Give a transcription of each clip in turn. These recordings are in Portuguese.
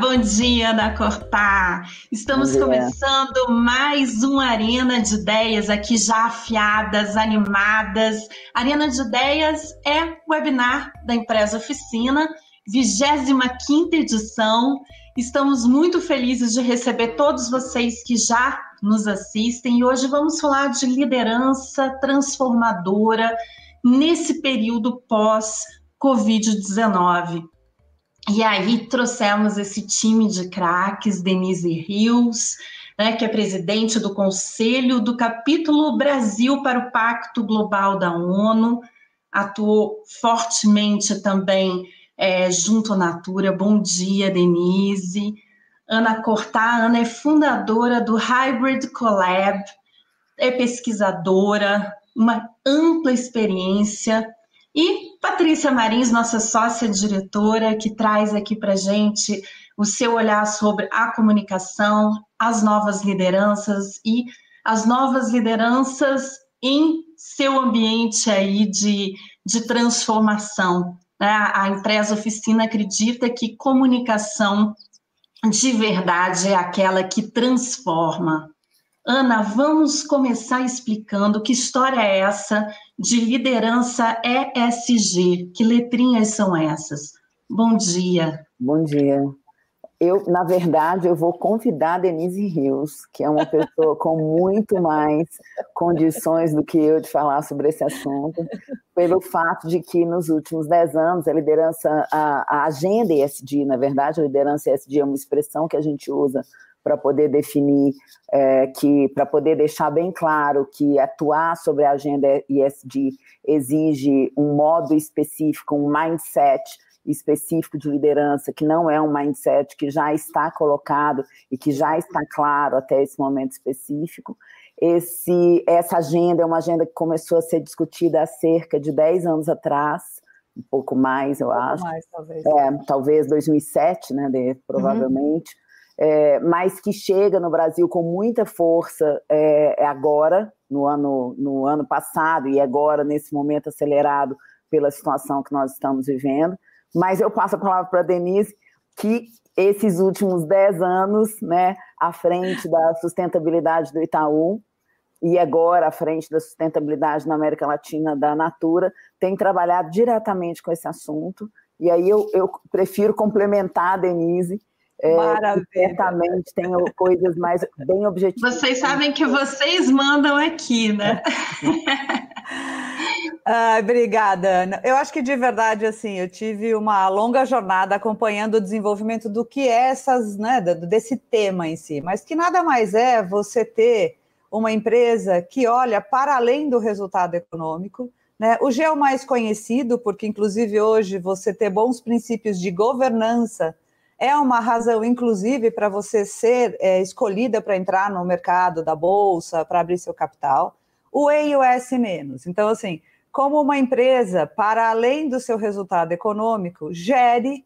Bom dia, Ana Cortá. Estamos começando mais uma Arena de Ideias aqui já afiadas, animadas. Arena de Ideias é webinar da Empresa Oficina, 25ª edição. Estamos muito felizes de receber todos vocês que já nos assistem e hoje vamos falar de liderança transformadora nesse período pós-Covid-19. E aí trouxemos esse time de craques, Denise Rios, né, que é presidente do Conselho do Capítulo Brasil para o Pacto Global da ONU, atuou fortemente também é, junto à Natura. Bom dia, Denise. Ana Cortá, Ana é fundadora do Hybrid Collab, é pesquisadora, uma ampla experiência e Patrícia Marins, nossa sócia diretora, que traz aqui para gente o seu olhar sobre a comunicação, as novas lideranças e as novas lideranças em seu ambiente aí de, de transformação. Né? A empresa oficina acredita que comunicação de verdade é aquela que transforma. Ana, vamos começar explicando que história é essa de liderança ESG. Que letrinhas são essas? Bom dia. Bom dia. Eu, na verdade, eu vou convidar a Denise Rios, que é uma pessoa com muito mais condições do que eu de falar sobre esse assunto, pelo fato de que nos últimos dez anos a liderança, a, a agenda ESG, na verdade, a liderança ESG é uma expressão que a gente usa para poder definir é, que, para poder deixar bem claro que atuar sobre a agenda ESG exige um modo específico, um mindset específico de liderança, que não é um mindset que já está colocado e que já está claro até esse momento específico. Esse, essa agenda é uma agenda que começou a ser discutida há cerca de 10 anos atrás, um pouco mais, eu um acho. Mais, talvez. É, talvez 2007, né, de, provavelmente. Uhum é, mas que chega no Brasil com muita força é, é, agora, no ano, no ano passado, e agora, nesse momento acelerado pela situação que nós estamos vivendo. Mas eu passo a palavra para a Denise, que esses últimos dez anos, né, à frente da sustentabilidade do Itaú, e agora à frente da sustentabilidade na América Latina da Natura, tem trabalhado diretamente com esse assunto. E aí eu, eu prefiro complementar a Denise, é, certamente tem coisas mais bem objetivas. Vocês sabem que vocês mandam aqui, né? ah, obrigada, Ana. Eu acho que de verdade, assim, eu tive uma longa jornada acompanhando o desenvolvimento do que é essas, né, desse tema em si, mas que nada mais é você ter uma empresa que olha para além do resultado econômico. Né? O G é o mais conhecido, porque inclusive hoje você ter bons princípios de governança é uma razão, inclusive, para você ser é, escolhida para entrar no mercado da bolsa, para abrir seu capital. O E e o S menos. Então, assim, como uma empresa, para além do seu resultado econômico, gere,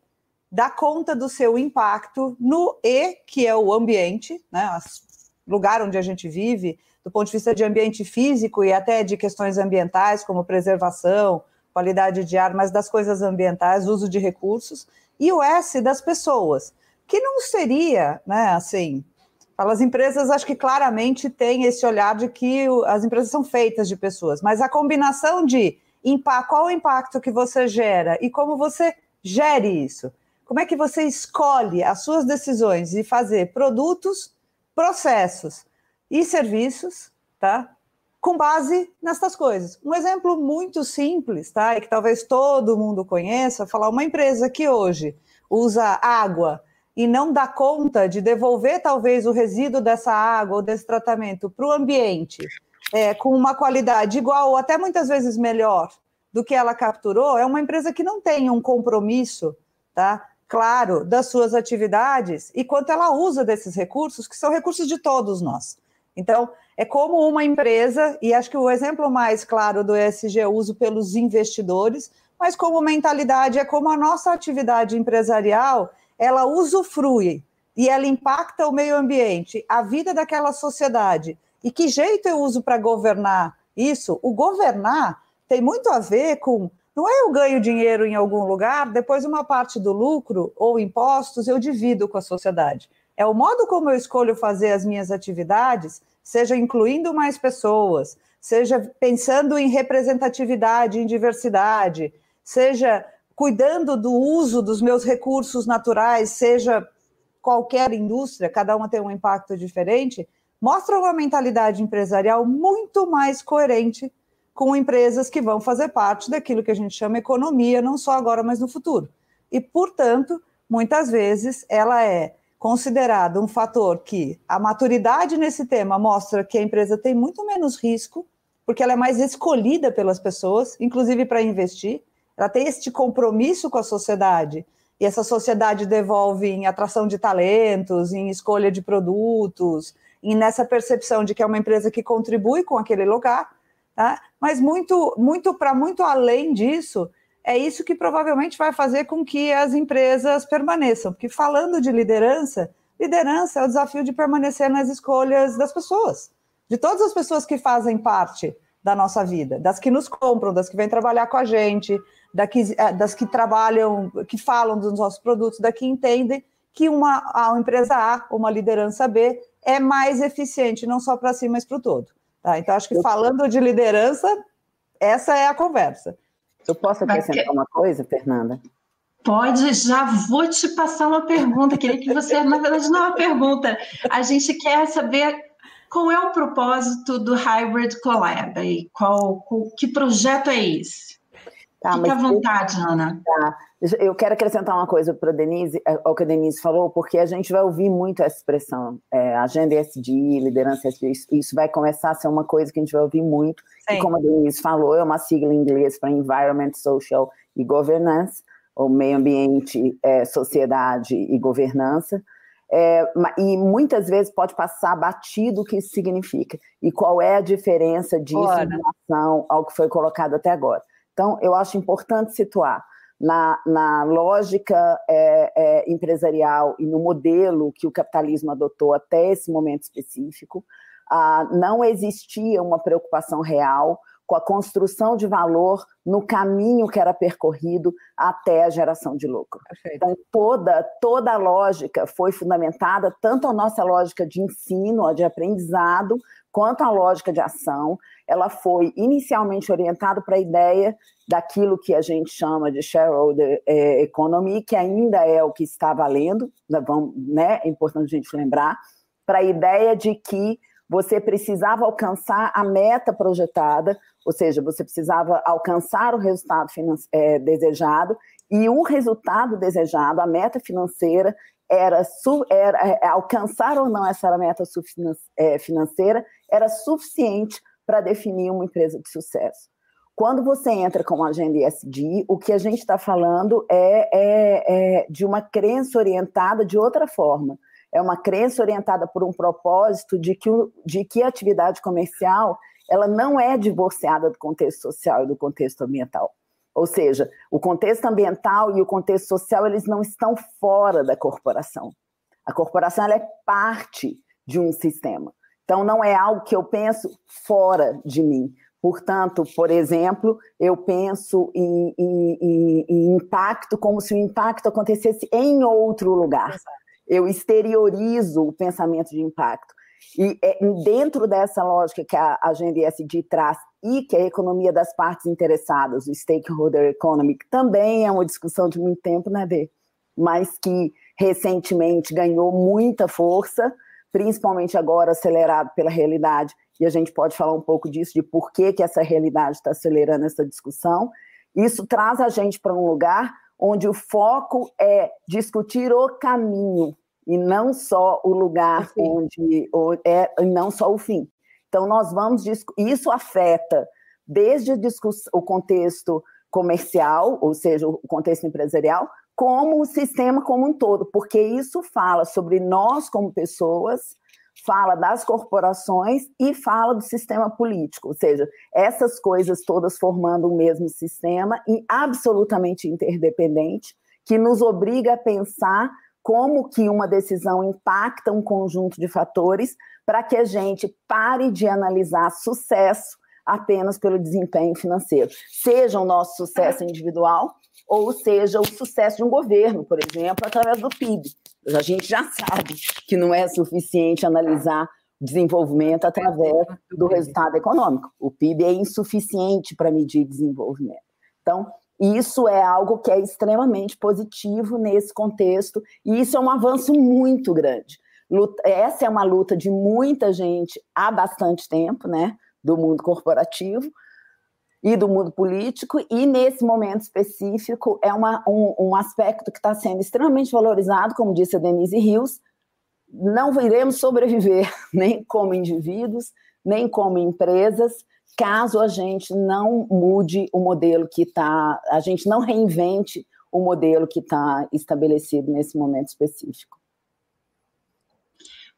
dá conta do seu impacto no E, que é o ambiente, né, lugar onde a gente vive, do ponto de vista de ambiente físico e até de questões ambientais, como preservação, qualidade de ar, mas das coisas ambientais, uso de recursos, e o S das pessoas, que não seria, né, assim, as empresas acho que claramente têm esse olhar de que as empresas são feitas de pessoas, mas a combinação de qual o impacto que você gera e como você gere isso, como é que você escolhe as suas decisões e fazer produtos, processos e serviços, tá? Com base nessas coisas. Um exemplo muito simples, tá? E que talvez todo mundo conheça, falar uma empresa que hoje usa água e não dá conta de devolver talvez o resíduo dessa água ou desse tratamento para o ambiente é, com uma qualidade igual ou até muitas vezes melhor do que ela capturou, é uma empresa que não tem um compromisso, tá? Claro, das suas atividades e quanto ela usa desses recursos, que são recursos de todos nós. Então, é como uma empresa, e acho que o exemplo mais claro do ESG é o uso pelos investidores, mas como mentalidade é como a nossa atividade empresarial, ela usufrui e ela impacta o meio ambiente, a vida daquela sociedade. E que jeito eu uso para governar isso? O governar tem muito a ver com Não é eu ganho dinheiro em algum lugar, depois uma parte do lucro ou impostos eu divido com a sociedade. É o modo como eu escolho fazer as minhas atividades, seja incluindo mais pessoas, seja pensando em representatividade, em diversidade, seja cuidando do uso dos meus recursos naturais, seja qualquer indústria, cada uma tem um impacto diferente, mostra uma mentalidade empresarial muito mais coerente com empresas que vão fazer parte daquilo que a gente chama economia, não só agora, mas no futuro. E, portanto, muitas vezes ela é considerada um fator que a maturidade nesse tema mostra que a empresa tem muito menos risco, porque ela é mais escolhida pelas pessoas, inclusive para investir, ela tem este compromisso com a sociedade, e essa sociedade devolve em atração de talentos, em escolha de produtos, e nessa percepção de que é uma empresa que contribui com aquele lugar, Tá? Mas muito, muito para muito além disso, é isso que provavelmente vai fazer com que as empresas permaneçam. Porque falando de liderança, liderança é o desafio de permanecer nas escolhas das pessoas, de todas as pessoas que fazem parte da nossa vida, das que nos compram, das que vêm trabalhar com a gente, eh, das que trabalham, que falam dos nossos produtos, das que entendem que uma, uma empresa A, uma liderança B, é mais eficiente, não só para si, mas para o todo. Tá? Então, acho que falando de liderança, essa é a conversa. Eu posso acrescentar uma coisa, Fernanda? Pode, já vou te passar uma pergunta. Queria que você, na verdade, não é uma pergunta. A gente quer saber qual é o propósito do Hybrid Collab e qual, qual que projeto é esse? Tá, Fique à vontade, eu, Ana. Tá. Eu quero acrescentar uma coisa para a Denise, é, ao que a Denise falou, porque a gente vai ouvir muito essa expressão, é, agenda ESG, liderança ESG, isso, isso, vai começar a ser uma coisa que a gente vai ouvir muito, Sim. e como a Denise falou, é uma sigla em inglês para Environment, Social e Governance, ou meio ambiente, é, sociedade e governança, é, e muitas vezes pode passar batido o que isso significa, e qual é a diferença disso Ora. em relação ao que foi colocado até agora. Então, eu acho importante situar na, na lógica é, é, empresarial e no modelo que o capitalismo adotou até esse momento específico, ah, não existia uma preocupação real com a construção de valor no caminho que era percorrido até a geração de lucro. Perfeito. Então, toda, toda a lógica foi fundamentada, tanto a nossa lógica de ensino, de aprendizado, quanto a lógica de ação, ela foi inicialmente orientada para a ideia daquilo que a gente chama de shareholder é, economy, que ainda é o que está valendo, né, né, é importante a gente lembrar, para a ideia de que você precisava alcançar a meta projetada, ou seja, você precisava alcançar o resultado é, desejado, e o resultado desejado, a meta financeira, era, era é, alcançar ou não essa meta é, financeira, era suficiente para definir uma empresa de sucesso. Quando você entra com a agenda ESG, o que a gente está falando é, é, é de uma crença orientada de outra forma. É uma crença orientada por um propósito de que, de que a atividade comercial ela não é divorciada do contexto social e do contexto ambiental. Ou seja, o contexto ambiental e o contexto social eles não estão fora da corporação. A corporação é parte de um sistema. Então, não é algo que eu penso fora de mim. Portanto, por exemplo, eu penso em, em, em, em, impacto como se o impacto acontecesse em outro lugar. Eu exteriorizo o pensamento de impacto. E é dentro dessa lógica que a agenda ESG traz e que a economia das partes interessadas, o stakeholder economy, que também é uma discussão de muito tempo, né, Dê? Mas que recentemente ganhou muita força, principalmente agora acelerado pela realidade e a gente pode falar um pouco disso, de por que, que essa realidade está acelerando essa discussão. Isso traz a gente para um lugar onde o foco é discutir o caminho e não só o lugar onde é, e não só o fim. Então nós vamos isso afeta desde o contexto comercial, ou seja, o contexto empresarial, como o sistema como um todo, porque isso fala sobre nós como pessoas, fala das corporações e fala do sistema político, ou seja, essas coisas todas formando o mesmo sistema e absolutamente interdependente, que nos obriga a pensar como que uma decisão impacta um conjunto de fatores para que a gente pare de analisar sucesso apenas pelo desempenho financeiro, seja o nosso sucesso individual ou seja o sucesso de um governo, por exemplo, através do PIB. A gente já sabe que não é suficiente analisar desenvolvimento através do resultado econômico. O PIB é insuficiente para medir desenvolvimento. Então, isso é algo que é extremamente positivo nesse contexto, e isso é um avanço muito grande. Essa é uma luta de muita gente há bastante tempo, né, do mundo corporativo e do mundo político, e nesse momento específico é uma, um, um aspecto que está sendo extremamente valorizado, como disse a Denise Rios, não iremos sobreviver nem como indivíduos, nem como empresas, caso a gente não mude o modelo que está, a gente não reinvente o modelo que está estabelecido nesse momento específico.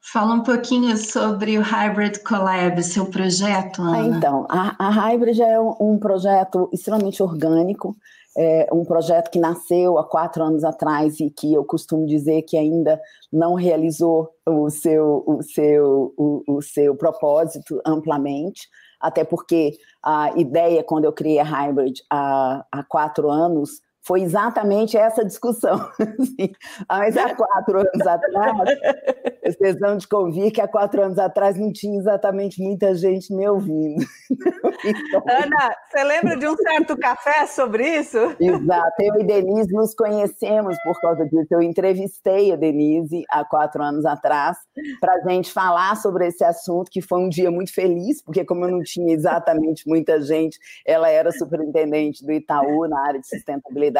Fala um pouquinho sobre o Hybrid Collab, seu projeto, Ana. Ah, então, a, a Hybrid é um, um projeto extremamente orgânico, é um projeto que nasceu há quatro anos atrás e que eu costumo dizer que ainda não realizou o seu, o seu, o, o seu propósito amplamente, até porque a ideia, quando eu criei a Hybrid há, há quatro anos, foi exatamente essa discussão. Mas há quatro anos atrás, vocês vão de convir que há quatro anos atrás não tinha exatamente muita gente me ouvindo. Então... Ana, você lembra de um certo café sobre isso? Exato, eu e Denise nos conhecemos por causa disso. Eu entrevistei a Denise há quatro anos atrás para a gente falar sobre esse assunto, que foi um dia muito feliz, porque como eu não tinha exatamente muita gente, ela era superintendente do Itaú na área de sustentabilidade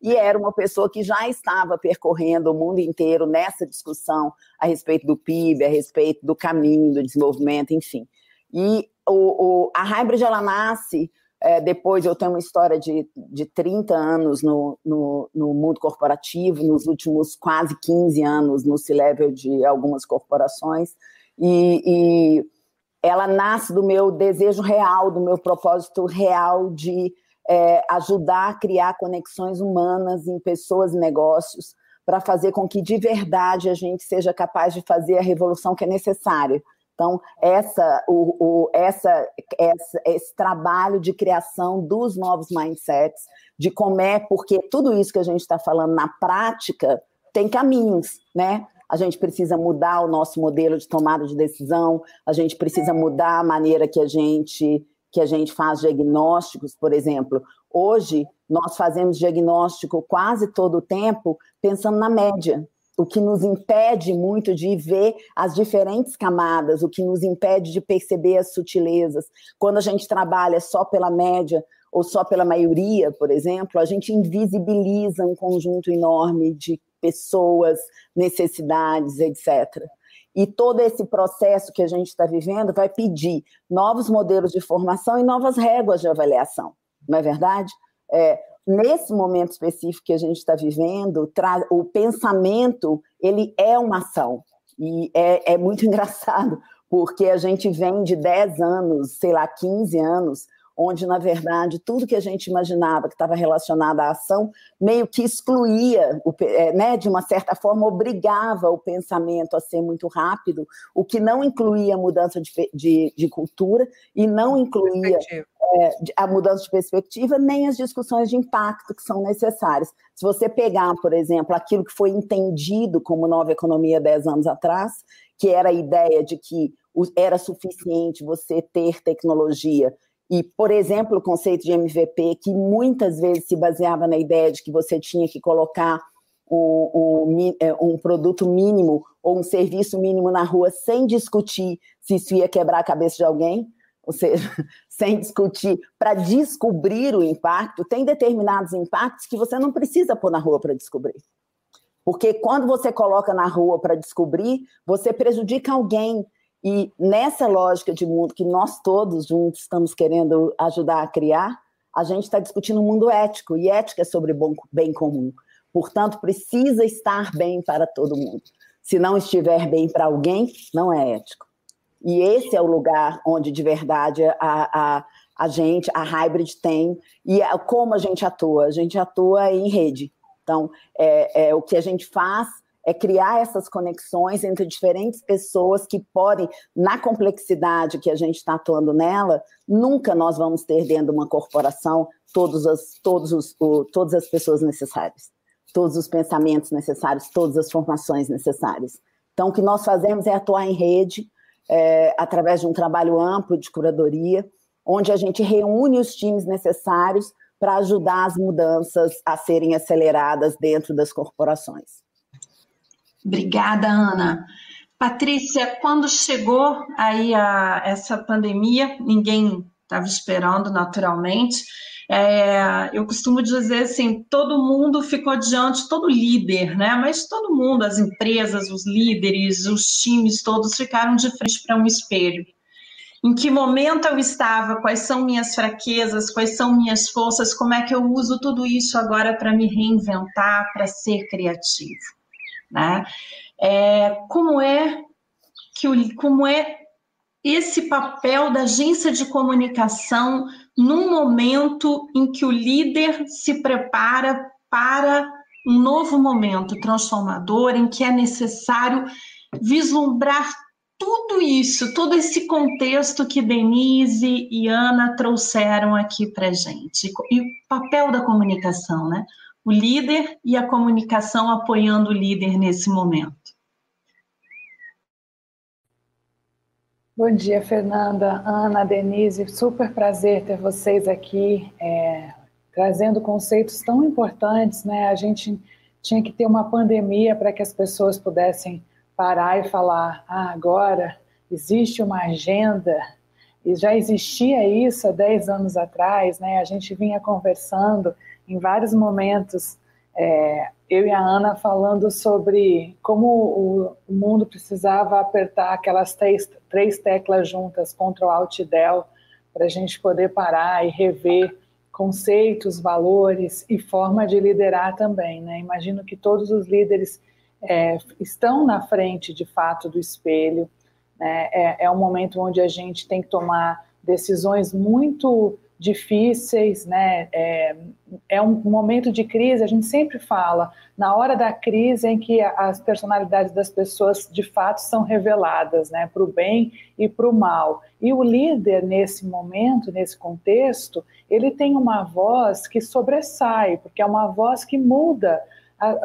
e era uma pessoa que já estava percorrendo o mundo inteiro nessa discussão a respeito do PIB, a respeito do caminho do desenvolvimento, enfim. E o, o, a Hybrid, ela nasce é, depois, eu tenho uma história de, de 30 anos no, no, no mundo corporativo, nos últimos quase 15 anos no C-Level de algumas corporações, e, e ela nasce do meu desejo real, do meu propósito real de é, ajudar a criar conexões humanas em pessoas e negócios para fazer com que de verdade a gente seja capaz de fazer a revolução que é necessária. Então, essa, o, o, essa, essa, esse trabalho de criação dos novos mindsets, de como é, porque tudo isso que a gente está falando na prática tem caminhos, né? A gente precisa mudar o nosso modelo de tomada de decisão, a gente precisa mudar a maneira que a gente que a gente faz diagnósticos, por exemplo. Hoje, nós fazemos diagnóstico quase todo o tempo pensando na média, o que nos impede muito de ver as diferentes camadas, o que nos impede de perceber as sutilezas. Quando a gente trabalha só pela média ou só pela maioria, por exemplo, a gente invisibiliza um conjunto enorme de pessoas, necessidades, etc. E todo esse processo que a gente está vivendo vai pedir novos modelos de formação e novas réguas de avaliação, não é verdade? É, nesse momento específico que a gente está vivendo, o pensamento ele é uma ação. E é, é muito engraçado, porque a gente vem de 10 anos, sei lá, 15 anos, onde, na verdade, tudo que a gente imaginava que estava relacionado à ação meio que excluía, é, né, de uma certa forma, obrigava o pensamento a ser muito rápido, o que não incluía mudança de, de, de cultura e não incluía é, a mudança de perspectiva, nem as discussões de impacto que são necessárias. Se você pegar, por exemplo, aquilo que foi entendido como nova economia 10 anos atrás, que era a ideia de que era suficiente você ter tecnologia e, por exemplo, o conceito de MVP, que muitas vezes se baseava na ideia de que você tinha que colocar um, um, é, um, produto mínimo ou um serviço mínimo na rua sem discutir se isso ia quebrar a cabeça de alguém, ou seja, sem discutir, para descobrir o impacto, tem determinados impactos que você não precisa pôr na rua para descobrir. Porque quando você coloca na rua para descobrir, você prejudica alguém, e nessa lógica de mundo que nós todos juntos estamos querendo ajudar a criar, a gente está discutindo um mundo ético, e ética é sobre bom, bem comum. Portanto, precisa estar bem para todo mundo. Se não estiver bem para alguém, não é ético. E esse é o lugar onde, de verdade, a, a, a gente, a Hybrid tem, e a, como a gente atua? A gente atua em rede. Então, é, é, o que a gente faz é criar essas conexões entre diferentes pessoas que podem, na complexidade que a gente está atuando nela, nunca nós vamos ter dentro de uma corporação todos as, todos os, o, todas as pessoas necessárias, todos os pensamentos necessários, todas as formações necessárias. Então, o que nós fazemos é atuar em rede, é, através de um trabalho amplo de curadoria, onde a gente reúne os times necessários para ajudar as mudanças a serem aceleradas dentro das corporações. Obrigada, Ana. Patrícia, quando chegou aí a, essa pandemia, ninguém estava esperando naturalmente. É, eu costumo dizer assim, todo mundo ficou diante, todo líder, né? Mas todo mundo, as empresas, os líderes, os times, todos ficaram de frente para um espelho. Em que momento eu estava? Quais são minhas fraquezas? Quais são minhas forças? Como é que eu uso tudo isso agora para me reinventar, para ser criativo? Né? É, como é que o, como é esse papel da agência de comunicação num momento em que o líder se prepara para um novo momento transformador, em que é necessário vislumbrar tudo isso, todo esse contexto que Denise e Ana trouxeram aqui para gente. E o papel da comunicação, né? O líder e a comunicação apoiando o líder nesse momento. Bom dia, Fernanda, Ana, Denise. Super prazer ter vocês aqui, é, trazendo conceitos tão importantes, né? A gente tinha que ter uma pandemia para que as pessoas pudessem parar e falar: ah, agora existe uma agenda, e já existia isso há 10 anos atrás, né? A gente vinha conversando em vários momentos é, eu e a Ana falando sobre como o, mundo precisava apertar aquelas três, três teclas juntas, Ctrl, Alt e Del, para a gente poder parar e rever conceitos, valores e forma de liderar também. Né? Imagino que todos os líderes é, estão na frente, de fato, do espelho. Né? É, é um momento onde a gente tem que tomar decisões muito difíceis, né? É, é, um momento de crise, a gente sempre fala, na hora da crise em que as personalidades das pessoas de fato são reveladas, né? Para o bem e para o mal. E o líder, nesse momento, nesse contexto, ele tem uma voz que sobressai, porque é uma voz que muda,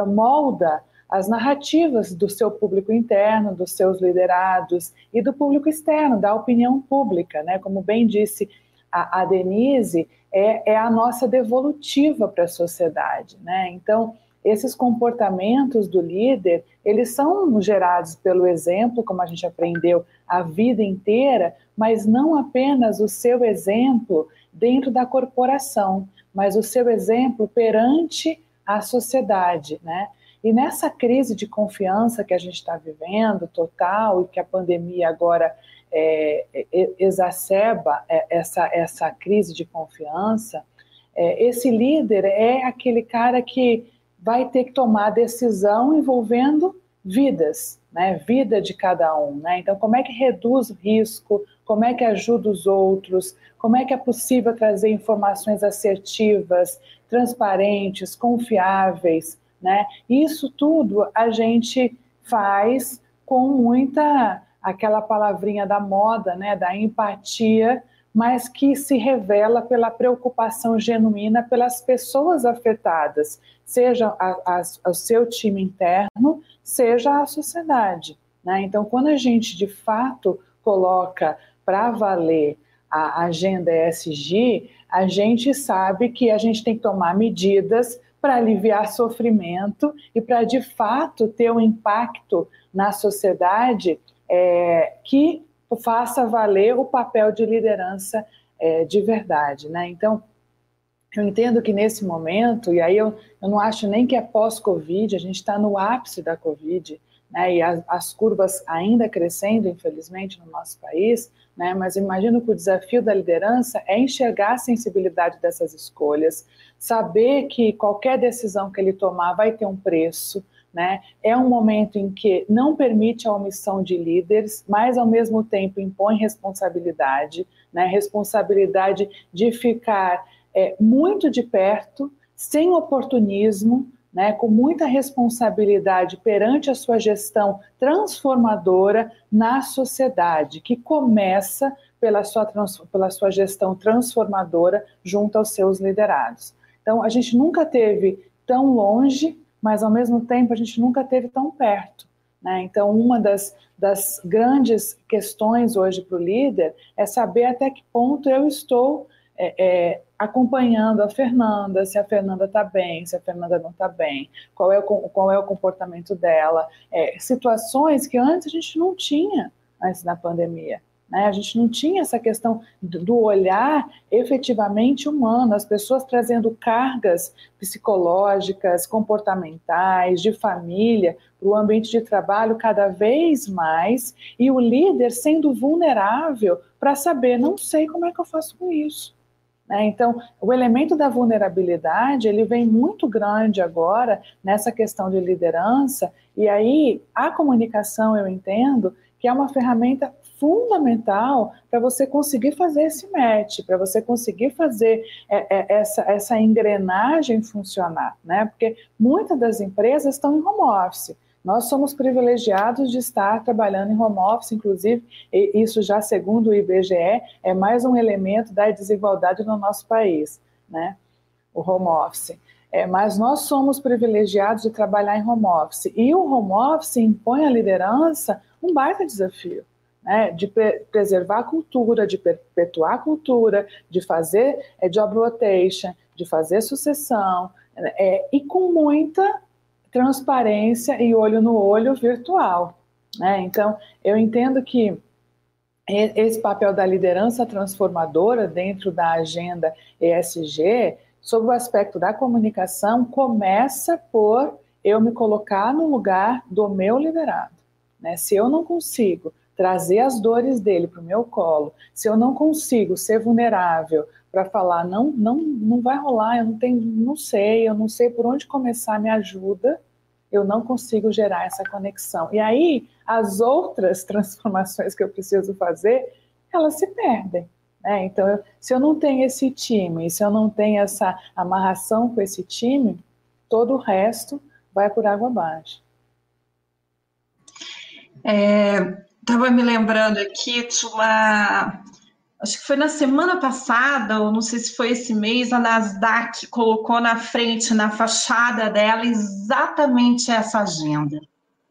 molda as narrativas do seu público interno, dos seus liderados e do público externo, da opinião pública, né? Como bem disse a, a Denise é, é a nossa devolutiva para a sociedade, né? Então, esses comportamentos do líder, eles são gerados pelo exemplo, como a gente aprendeu a vida inteira, mas não apenas o seu exemplo dentro da corporação, mas o seu exemplo perante a sociedade, né? E nessa crise de confiança que a gente está vivendo, total, e que a pandemia agora é, exacerba é, essa, essa crise de confiança, é, esse líder é aquele cara que vai ter que tomar decisão envolvendo vidas, né, vida de cada um. Né? Então, como é que reduz risco? Como é que ajuda os outros? Como é que é possível trazer informações assertivas, transparentes, confiáveis? Né? Isso tudo a gente faz com muita aquela palavrinha da moda, né, da empatia, mas que se revela pela preocupação genuína pelas pessoas afetadas, seja a, a, o seu time interno, seja a sociedade. Né? Então, quando a gente de fato coloca para valer a agenda ESG, a gente sabe que a gente tem que tomar medidas para aliviar sofrimento e para de fato ter um impacto na sociedade é, que faça valer o papel de liderança é, de verdade. Né? Então, eu entendo que nesse momento, e aí eu, eu não acho nem que é pós-Covid, a gente está no ápice da Covid, né, e as, as, curvas ainda crescendo, infelizmente, no nosso país, né, mas imagino que o desafio da liderança é enxergar a sensibilidade dessas escolhas, saber que qualquer decisão que ele tomar vai ter um preço, né? É um momento em que não permite a omissão de líderes, mas ao mesmo tempo impõe responsabilidade, né? responsabilidade de ficar é, muito de perto, sem oportunismo, né, com muita responsabilidade perante a sua gestão transformadora na sociedade, que começa pela sua, pela sua gestão transformadora junto aos seus liderados. Então, a gente nunca teve tão longe, mas ao mesmo tempo a gente nunca teve tão perto. Né? Então, uma das, das grandes questões hoje para o líder é saber até que ponto eu estou é, é, acompanhando a Fernanda, se a Fernanda está bem, se a Fernanda não está bem, qual é, o, qual é o comportamento dela, é, situações que antes a gente não tinha antes da pandemia. Né? A gente não tinha essa questão do olhar efetivamente humano, as pessoas trazendo cargas psicológicas, comportamentais, de família, para o ambiente de trabalho cada vez mais, e o líder sendo vulnerável para saber, não sei como é que eu faço com isso. Né? Então, o elemento da vulnerabilidade ele vem muito grande agora nessa questão de liderança, e aí a comunicação, eu entendo, que é uma ferramenta fundamental para você conseguir fazer esse match, para você conseguir fazer é, é, essa, essa engrenagem funcionar, né? Porque muitas das empresas estão em home office. Nós somos privilegiados de estar trabalhando em home office, inclusive, isso já segundo o IBGE, é mais um elemento da desigualdade no nosso país, né? O home office. É, mas nós somos privilegiados de trabalhar em home office. E o home office impõe à liderança um baita desafio. Né, de preservar a cultura, de perpetuar a cultura, de fazer é, job rotation, de fazer sucessão, é, e com muita transparência e olho no olho virtual. Né? Então, eu entendo que esse papel da liderança transformadora dentro da agenda ESG, sob o aspecto da comunicação, começa por eu me colocar no lugar do meu liderado. Né? Se eu não consigo trazer as dores dele para o meu colo, se eu não consigo ser vulnerável para falar não, não, não vai rolar, eu não tenho, não sei, eu não sei por onde começar, me ajuda. Eu não consigo gerar essa conexão. E aí, as outras transformações que eu preciso fazer, elas se perdem. Né? Então, eu, se eu não tenho esse time, se eu não tenho essa amarração com esse time, todo o resto vai por água abaixo. Estava é, me lembrando aqui de uma acho que foi na semana passada, ou não sei se foi esse mês, a Nasdaq colocou na frente, na fachada dela, exatamente essa agenda.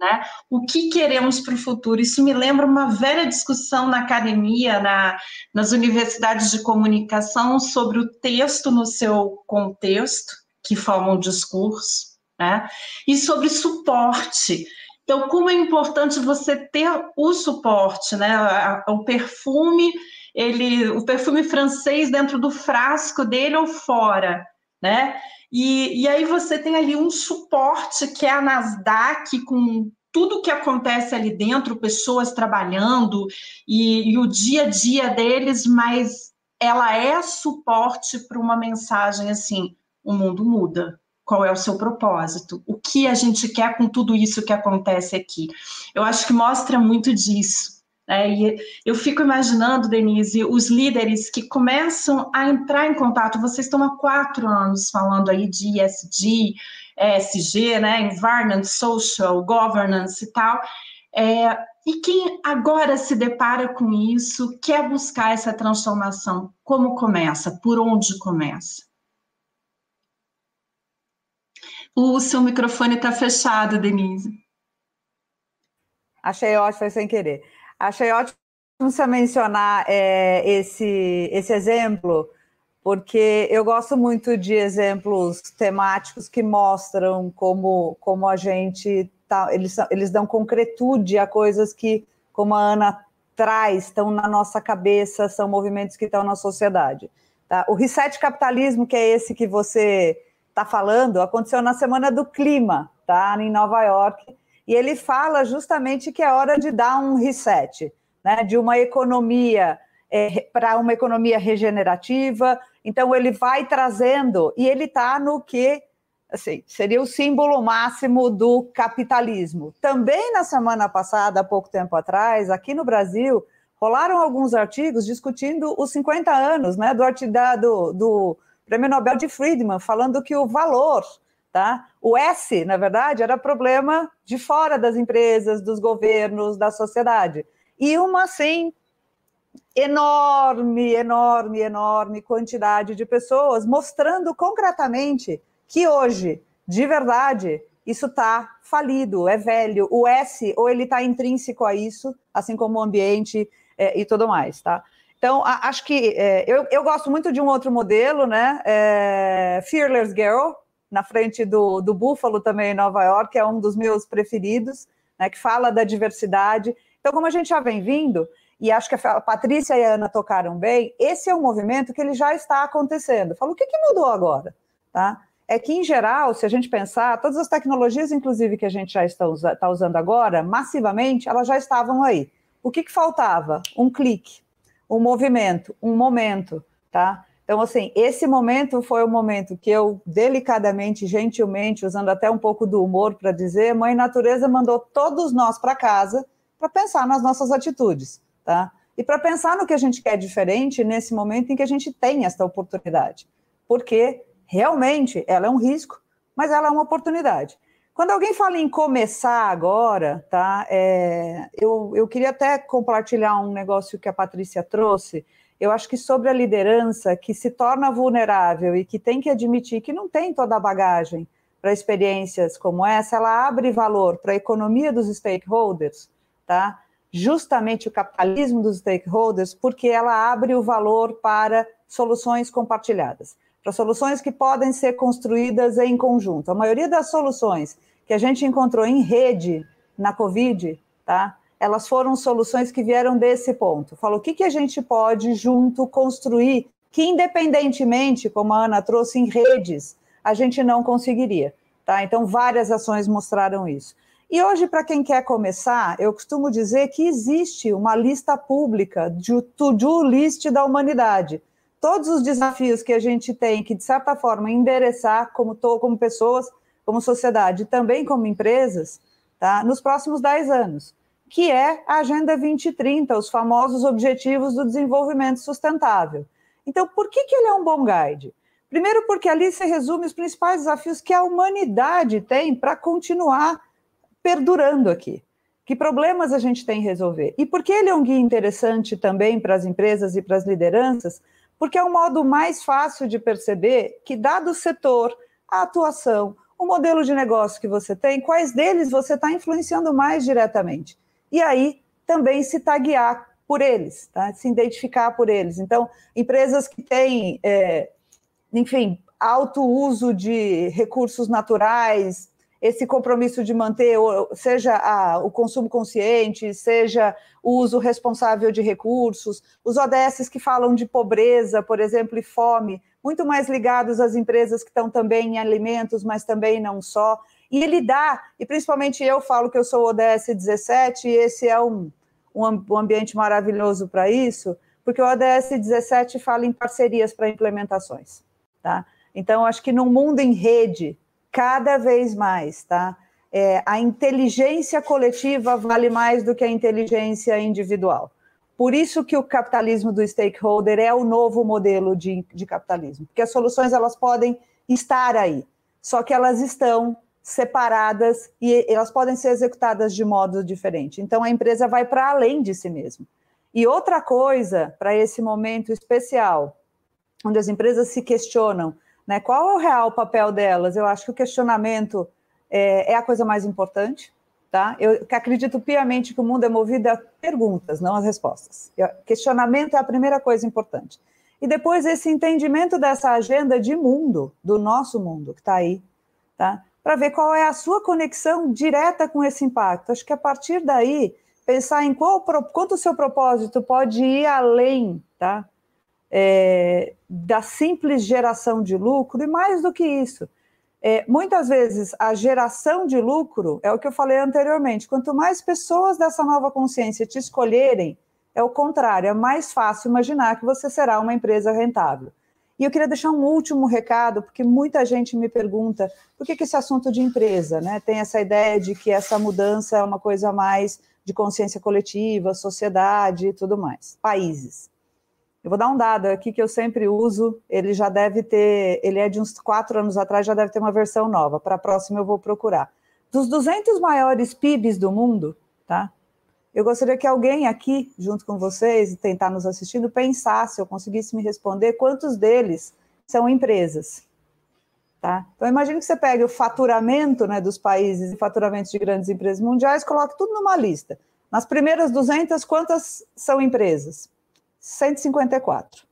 Né? O que queremos para o futuro? Isso me lembra uma velha discussão na academia, na, nas universidades de comunicação, sobre o texto no seu contexto, que forma o discurso, né? e sobre suporte. Então, como é importante você ter o suporte, né? o perfume ele, o perfume francês dentro do frasco dele ou fora, né? E, e aí você tem ali um suporte que é a Nasdaq com tudo que acontece ali dentro, pessoas trabalhando e, e o dia a dia deles, mas ela é suporte para uma mensagem assim: o mundo muda. Qual é o seu propósito? O que a gente quer com tudo isso que acontece aqui? Eu acho que mostra muito disso. É, e eu fico imaginando, Denise, os líderes que começam a entrar em contato. Vocês estão há quatro anos falando aí de ESG, ESG, né? Environment, Social, Governance e tal. É, e quem agora se depara com isso, quer buscar essa transformação, como começa? Por onde começa? O seu microfone está fechado, Denise. Achei ótimo, foi sem querer. Achei ótimo você mencionar é, esse, esse exemplo, porque eu gosto muito de exemplos temáticos que mostram como, como a gente tá, eles, eles dão concretude a coisas que, como a Ana traz, estão na nossa cabeça, são movimentos que estão na sociedade. Tá? O reset capitalismo, que é esse que você está falando, aconteceu na semana do clima, tá? Em Nova York e ele fala justamente que é hora de dar um reset, né, de uma economia é, para uma economia regenerativa. Então ele vai trazendo e ele está no que assim, seria o símbolo máximo do capitalismo. Também na semana passada, há pouco tempo atrás, aqui no Brasil, rolaram alguns artigos discutindo os 50 anos né, do, do, do Prêmio Nobel de Friedman, falando que o valor Tá? O S, na verdade, era problema de fora das empresas, dos governos, da sociedade. E uma, assim, enorme, enorme, enorme quantidade de pessoas mostrando concretamente que hoje, de verdade, isso está falido, é velho. O S, ou ele está intrínseco a isso, assim como o ambiente é, e tudo mais, tá? Então, a, acho que é, eu, eu gosto muito de um outro modelo, né? É, Fearless Girl, na frente do, do Buffalo também em Nova York, é um dos meus preferidos, né? Que fala da diversidade. Então, como a gente já vem vindo, e acho que a Patrícia e a Ana tocaram bem, esse é um movimento que ele já está acontecendo. Falo, o que, que mudou agora? Tá? É que, em geral, se a gente pensar, todas as tecnologias, inclusive, que a gente já está, está usando agora, massivamente, elas já estavam aí. O que, que faltava? Um clique, um movimento, um momento, tá? Então, assim, esse momento foi o momento que eu, delicadamente, gentilmente, usando até um pouco do humor para dizer, Mãe Natureza mandou todos nós para casa para pensar nas nossas atitudes tá? E para pensar no que a gente quer diferente nesse momento em que a gente tem esta oportunidade, porque realmente ela é um risco, mas ela é uma oportunidade. Quando alguém fala em começar agora, tá? É, eu, eu queria até compartilhar um negócio que a Patrícia trouxe. Eu acho que sobre a liderança que se torna vulnerável e que tem que admitir que não tem toda a bagagem para experiências como essa, ela abre valor para a economia dos stakeholders, tá? justamente o capitalismo dos stakeholders, porque ela abre o valor para soluções compartilhadas, para soluções que podem ser construídas em conjunto. A maioria das soluções que a gente encontrou em rede na Covid, tá? Elas foram soluções que vieram desse ponto. Falou o que, que a gente pode junto construir, que independentemente, como a Ana trouxe, em redes, a gente não conseguiria. Tá? Então, várias ações mostraram isso. E hoje, para quem quer começar, eu costumo dizer que existe uma lista pública de to-do list da humanidade. Todos os desafios que a gente tem que, de certa forma, endereçar como, como pessoas, como sociedade, também como empresas, tá? nos próximos 10 anos, que é a Agenda 2030, os famosos Objetivos do Desenvolvimento Sustentável. Então, por que, que ele é um bom guide? Primeiro, porque ali se resume os principais desafios que a humanidade tem para continuar perdurando aqui? Que problemas a gente tem em resolver? E por que ele é um guia interessante também para as empresas e para as lideranças? Porque é um modo mais fácil de perceber que, dado o setor, a atuação, o modelo de negócio que você tem, quais deles você está influenciando mais diretamente. E aí também se taguear por eles, tá? se identificar por eles. Então, empresas que têm, é, enfim, alto uso de recursos naturais, esse compromisso de manter, seja a, o consumo consciente, seja o uso responsável de recursos, os ODS que falam de pobreza, por exemplo, e fome, muito mais ligados às empresas que estão também em alimentos, mas também não só. E ele dá, e principalmente eu falo que eu sou ODS 17, e esse é um, um, um ambiente maravilhoso para isso, porque o ODS 17 fala em parcerias para implementações. Tá? Então, acho que num mundo em rede, cada vez mais, tá? É, a inteligência coletiva vale mais do que a inteligência individual. Por isso que o capitalismo do stakeholder é o novo modelo de, de capitalismo, porque as soluções elas podem estar aí, só que elas estão separadas e elas podem ser executadas de modo diferente. Então a empresa vai para além de si mesma. E outra coisa para esse momento especial, onde as empresas se questionam né? Qual é o real papel delas? Eu acho que o questionamento é, é a coisa mais importante. Tá? Eu acredito piamente que o mundo é movido a perguntas, não as respostas. Questionamento é a primeira coisa importante. E depois esse entendimento dessa agenda de mundo, do nosso mundo que está aí, tá? Para ver qual é a sua conexão direta com esse impacto. Acho que a partir daí pensar em qual, quanto o seu propósito pode ir além, tá? é, da simples geração de lucro, e mais do que isso, é, muitas vezes a geração de lucro é o que eu falei anteriormente: quanto mais pessoas dessa nova consciência te escolherem, é o contrário, é mais fácil imaginar que você será uma empresa rentável. E eu queria deixar um último recado, porque muita gente me pergunta por que, que esse assunto de empresa né, tem essa ideia de que essa mudança é uma coisa mais de consciência coletiva, sociedade e tudo mais, países. Eu vou dar um dado aqui que eu sempre uso, ele já deve ter, ele é de uns quatro anos atrás, já deve ter uma versão nova. Para a próxima eu vou procurar. Dos 200 maiores PIBs do mundo, tá? Eu gostaria que alguém aqui, junto com vocês, tentar nos assistindo, pensasse, ou conseguisse me responder, quantos deles são empresas. Tá? Então, imagine que você pegue o faturamento né, dos países e faturamentos de grandes empresas mundiais, coloque tudo numa lista. Nas primeiras 200, quantas são empresas? 154.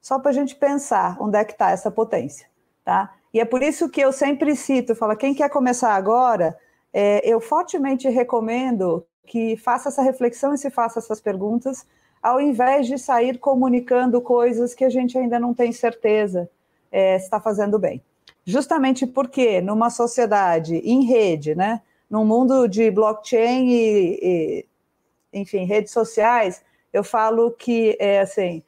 Só para a gente pensar onde é que está essa potência. Tá? E é por isso que eu sempre cito, falo, quem quer começar agora, é, eu fortemente recomendo que faça essa reflexão e se faça essas perguntas, ao invés de sair comunicando coisas que a gente ainda não tem certeza é, se está fazendo bem. Justamente porque numa sociedade em rede, né, num mundo de blockchain e, e enfim, redes sociais, eu falo que é assim,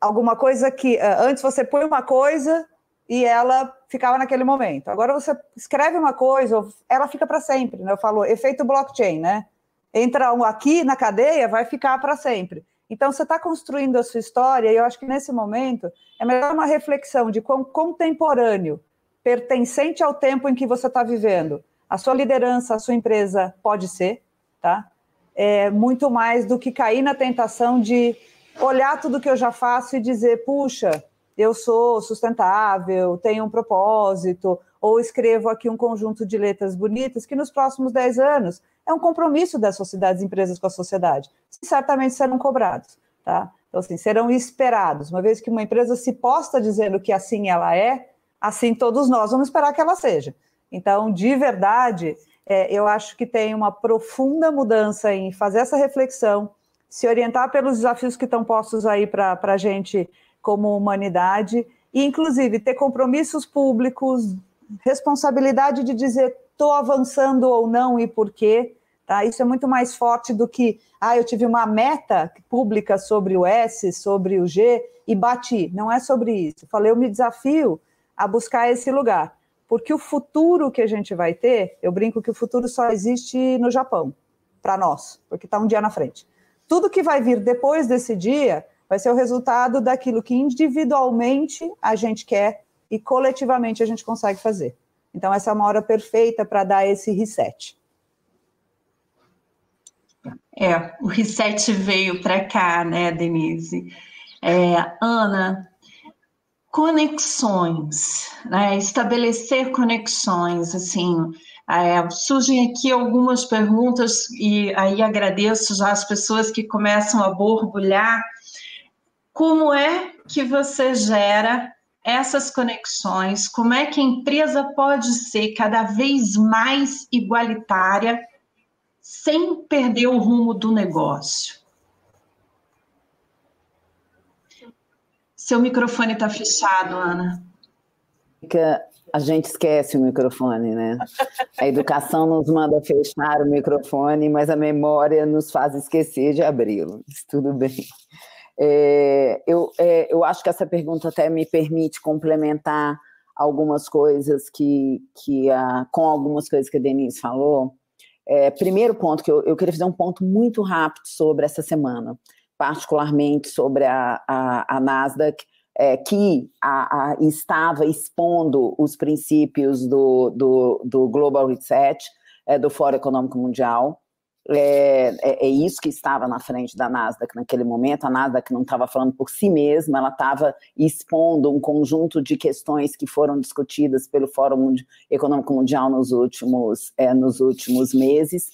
alguma coisa que antes você põe uma coisa e ela ficava naquele momento. Agora você escreve uma coisa, ela fica para sempre, né? Eu falo efeito blockchain, né? Entra um aqui na cadeia, vai ficar para sempre. Então você está construindo a sua história e eu acho que nesse momento é melhor uma reflexão de quão contemporâneo, pertencente ao tempo em que você está vivendo, a sua liderança, a sua empresa pode ser, tá? É muito mais do que cair na tentação de olhar tudo que eu já faço e dizer, puxa, eu sou sustentável, tenho um propósito, ou escrevo aqui um conjunto de letras bonitas que nos próximos 10 anos é um compromisso das sociedades empresas com a sociedade. Certamente serão cobrados, tá? Então, assim, serão esperados. Uma vez que uma empresa se posta dizendo que assim ela é, assim todos nós vamos esperar que ela seja. Então, de verdade, é, eu acho que tem uma profunda mudança em fazer essa reflexão, se orientar pelos desafios que estão postos aí para a gente como humanidade, e inclusive ter compromissos públicos, responsabilidade de dizer estou avançando ou não e por quê. Tá? Isso é muito mais forte do que, ah, eu tive uma meta pública sobre o S, sobre o G e bati. Não é sobre isso. Falei, eu me desafio a buscar esse lugar. Porque o futuro que a gente vai ter, eu brinco que o futuro só existe no Japão, para nós, porque está um dia na frente. Tudo que vai vir depois desse dia vai ser o resultado daquilo que individualmente a gente quer e coletivamente a gente consegue fazer. Então, essa é uma hora perfeita para dar esse reset. É, o reset veio para cá, né, Denise? É, Ana, conexões, né? estabelecer conexões, assim, é, surgem aqui algumas perguntas e aí agradeço já as pessoas que começam a borbulhar como é que você gera essas conexões? Como é que a empresa pode ser cada vez mais igualitária sem perder o rumo do negócio? Seu microfone está fechado, Ana. A gente esquece o microfone, né? A educação nos manda fechar o microfone, mas a memória nos faz esquecer de abri-lo. Tudo bem. É, eu, é, eu acho que essa pergunta até me permite complementar algumas coisas que, que a, com algumas coisas que a Denise falou. É, primeiro ponto, que eu, eu queria fazer um ponto muito rápido sobre essa semana, particularmente sobre a, a, a Nasdaq, é, que a, estava expondo os princípios do, do, do Global Reset, é, do Fórum Econômico Mundial, é, é, é, isso que estava na frente da Nasdaq naquele momento. A Nasdaq não estava falando por si mesma, ela estava expondo um conjunto de questões que foram discutidas pelo Fórum Econômico Mundial nos últimos, é, nos últimos meses.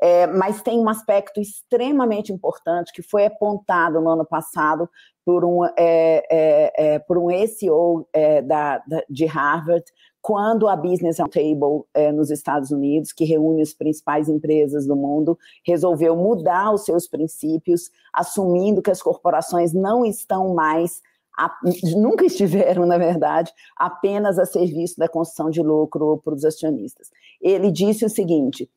É, mas tem um aspecto extremamente importante que foi apontado no ano passado por um, é, é, é por um SEO da, da, de Harvard, quando a Business Roundtable é, nos Estados Unidos, que reúne as principais empresas do mundo, resolveu mudar os seus princípios, assumindo que as corporações não estão mais a, nunca estiveram, na verdade, apenas a serviço da construção de lucro para os acionistas. Ele disse o seguinte: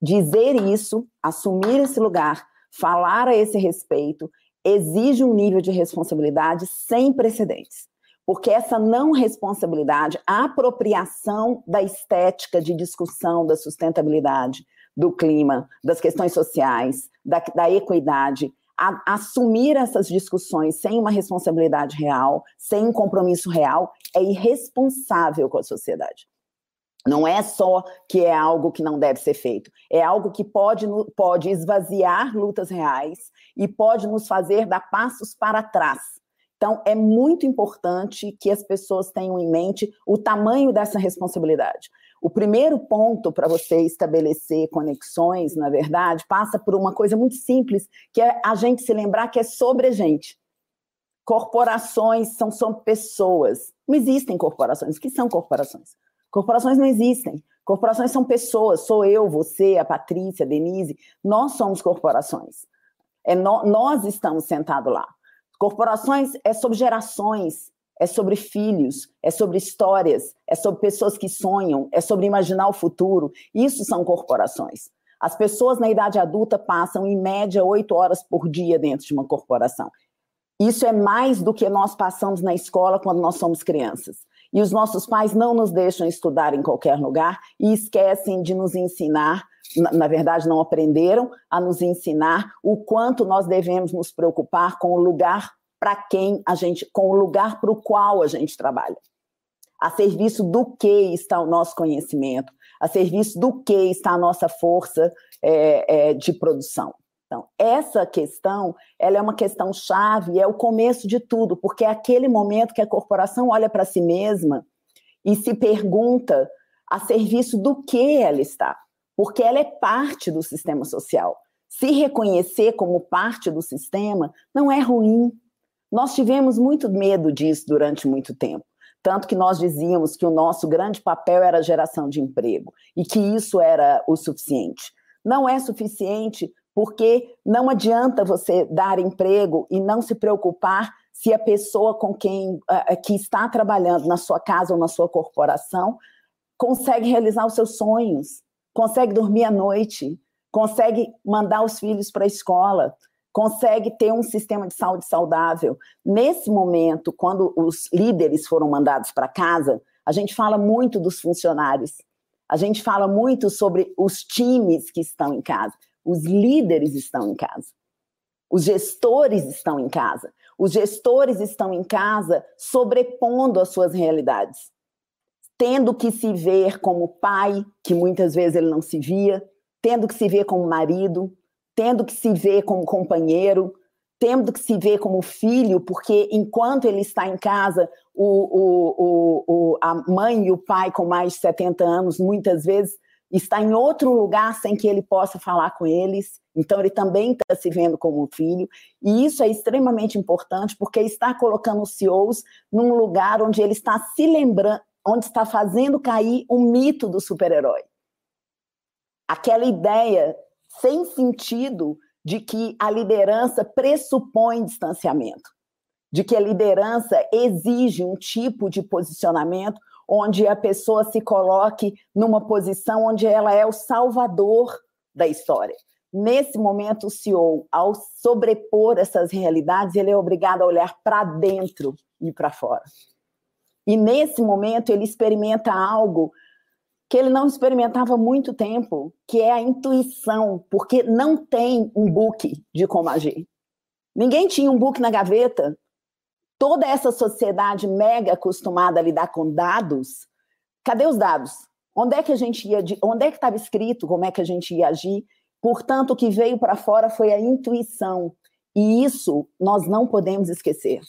dizer isso, assumir esse lugar, falar a esse respeito, exige um nível de responsabilidade sem precedentes porque essa não responsabilidade, a apropriação da estética de discussão da sustentabilidade, do clima, das questões sociais, da, da equidade, a, assumir essas discussões sem uma responsabilidade real, sem um compromisso real, é irresponsável com a sociedade. Não é só que é algo que não deve ser feito, é algo que pode, pode esvaziar lutas reais e pode nos fazer dar passos para trás. Então, é muito importante que as pessoas tenham em mente o tamanho dessa responsabilidade. O primeiro ponto para você estabelecer conexões, na verdade, passa por uma coisa muito simples, que é a gente se lembrar que é sobre a gente. Corporações são, são pessoas. Não existem corporações. O que são corporações? Corporações não existem. Corporações são pessoas. Sou eu, você, a Patrícia, a Denise. Nós somos corporações. É no, nós estamos sentados lá. Corporações é sobre gerações, é sobre filhos, é sobre histórias, é sobre pessoas que sonham, é sobre imaginar o futuro. Isso são corporações. As pessoas na idade adulta passam, em média, oito horas por dia dentro de uma corporação. Isso é mais do que nós passamos na escola quando nós somos crianças. E os nossos pais não nos deixam estudar em qualquer lugar e esquecem de nos ensinar, na, verdade, não aprenderam a nos ensinar o quanto nós devemos nos preocupar com o lugar para quem a gente, com o lugar para o qual a gente trabalha. A serviço do que está o nosso conhecimento, a serviço do que está a nossa força é, é, de produção. Então, essa questão, ela é uma questão chave, é o começo de tudo, porque é aquele momento que a corporação olha para si mesma e se pergunta a serviço do que ela está, porque ela é parte do sistema social. Se reconhecer como parte do sistema não é ruim. Nós tivemos muito medo disso durante muito tempo. Tanto que nós dizíamos que o nosso grande papel era a geração de emprego e que isso era o suficiente. Não é suficiente porque não adianta você dar emprego e não se preocupar se a pessoa com quem uh, que está trabalhando na sua casa ou na sua corporação consegue realizar os seus sonhos, consegue dormir à noite, consegue mandar os filhos para a escola, consegue ter um sistema de saúde saudável. Nesse momento, quando os líderes foram mandados para casa, a gente fala muito dos funcionários, a gente fala muito sobre os times que estão em casa. Os líderes estão em casa. Os gestores estão em casa. Os gestores estão em casa sobrepondo as suas realidades, tendo que se ver como pai, que muitas vezes ele não se via, tendo que se ver como marido, tendo que se ver como companheiro, tendo que se ver como filho, porque enquanto ele está em casa, o, o, o, a mãe e o pai com mais de 70 anos, muitas vezes, está em outro lugar sem que ele possa falar com eles. Então, ele também está se vendo como filho. E isso é extremamente importante, porque está colocando os CEOs num lugar onde ele está se lembrando, onde está fazendo cair o mito do super-herói. Aquela ideia sem sentido de que a liderança pressupõe distanciamento, de que a liderança exige um tipo de posicionamento onde a pessoa se coloque numa posição onde ela é o salvador da história. Nesse momento, o CEO, ao sobrepor essas realidades, ele é obrigado a olhar para dentro e para fora. E nesse momento, ele experimenta algo que ele não experimentava há muito tempo, que é a intuição, porque não tem um book de como agir. Ninguém tinha um book na gaveta toda essa sociedade mega acostumada a lidar com dados, cadê os dados? Onde é que a gente ia, onde é que estava escrito como é que a gente ia agir? Portanto, o que veio para fora foi a intuição. E isso nós não podemos esquecer.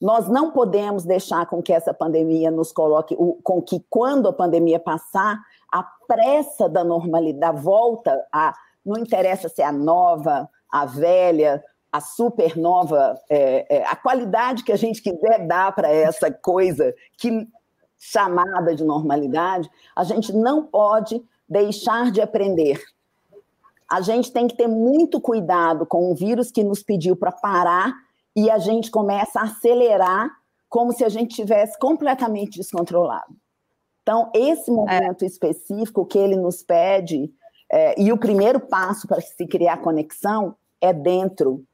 Nós não podemos deixar com que essa pandemia nos coloque, com que quando a pandemia passar, a pressa da normalidade, da volta a, não interessa se é a nova, a velha, a supernova, é, é, a qualidade que a gente quiser dar para essa coisa que chamada de normalidade, a gente não pode deixar de aprender. A gente tem que ter muito cuidado com o vírus que nos pediu para parar e a gente começa a acelerar como se a gente tivesse completamente descontrolado. Então, esse momento é. específico que ele nos pede, é, e o primeiro passo para se criar conexão é dentro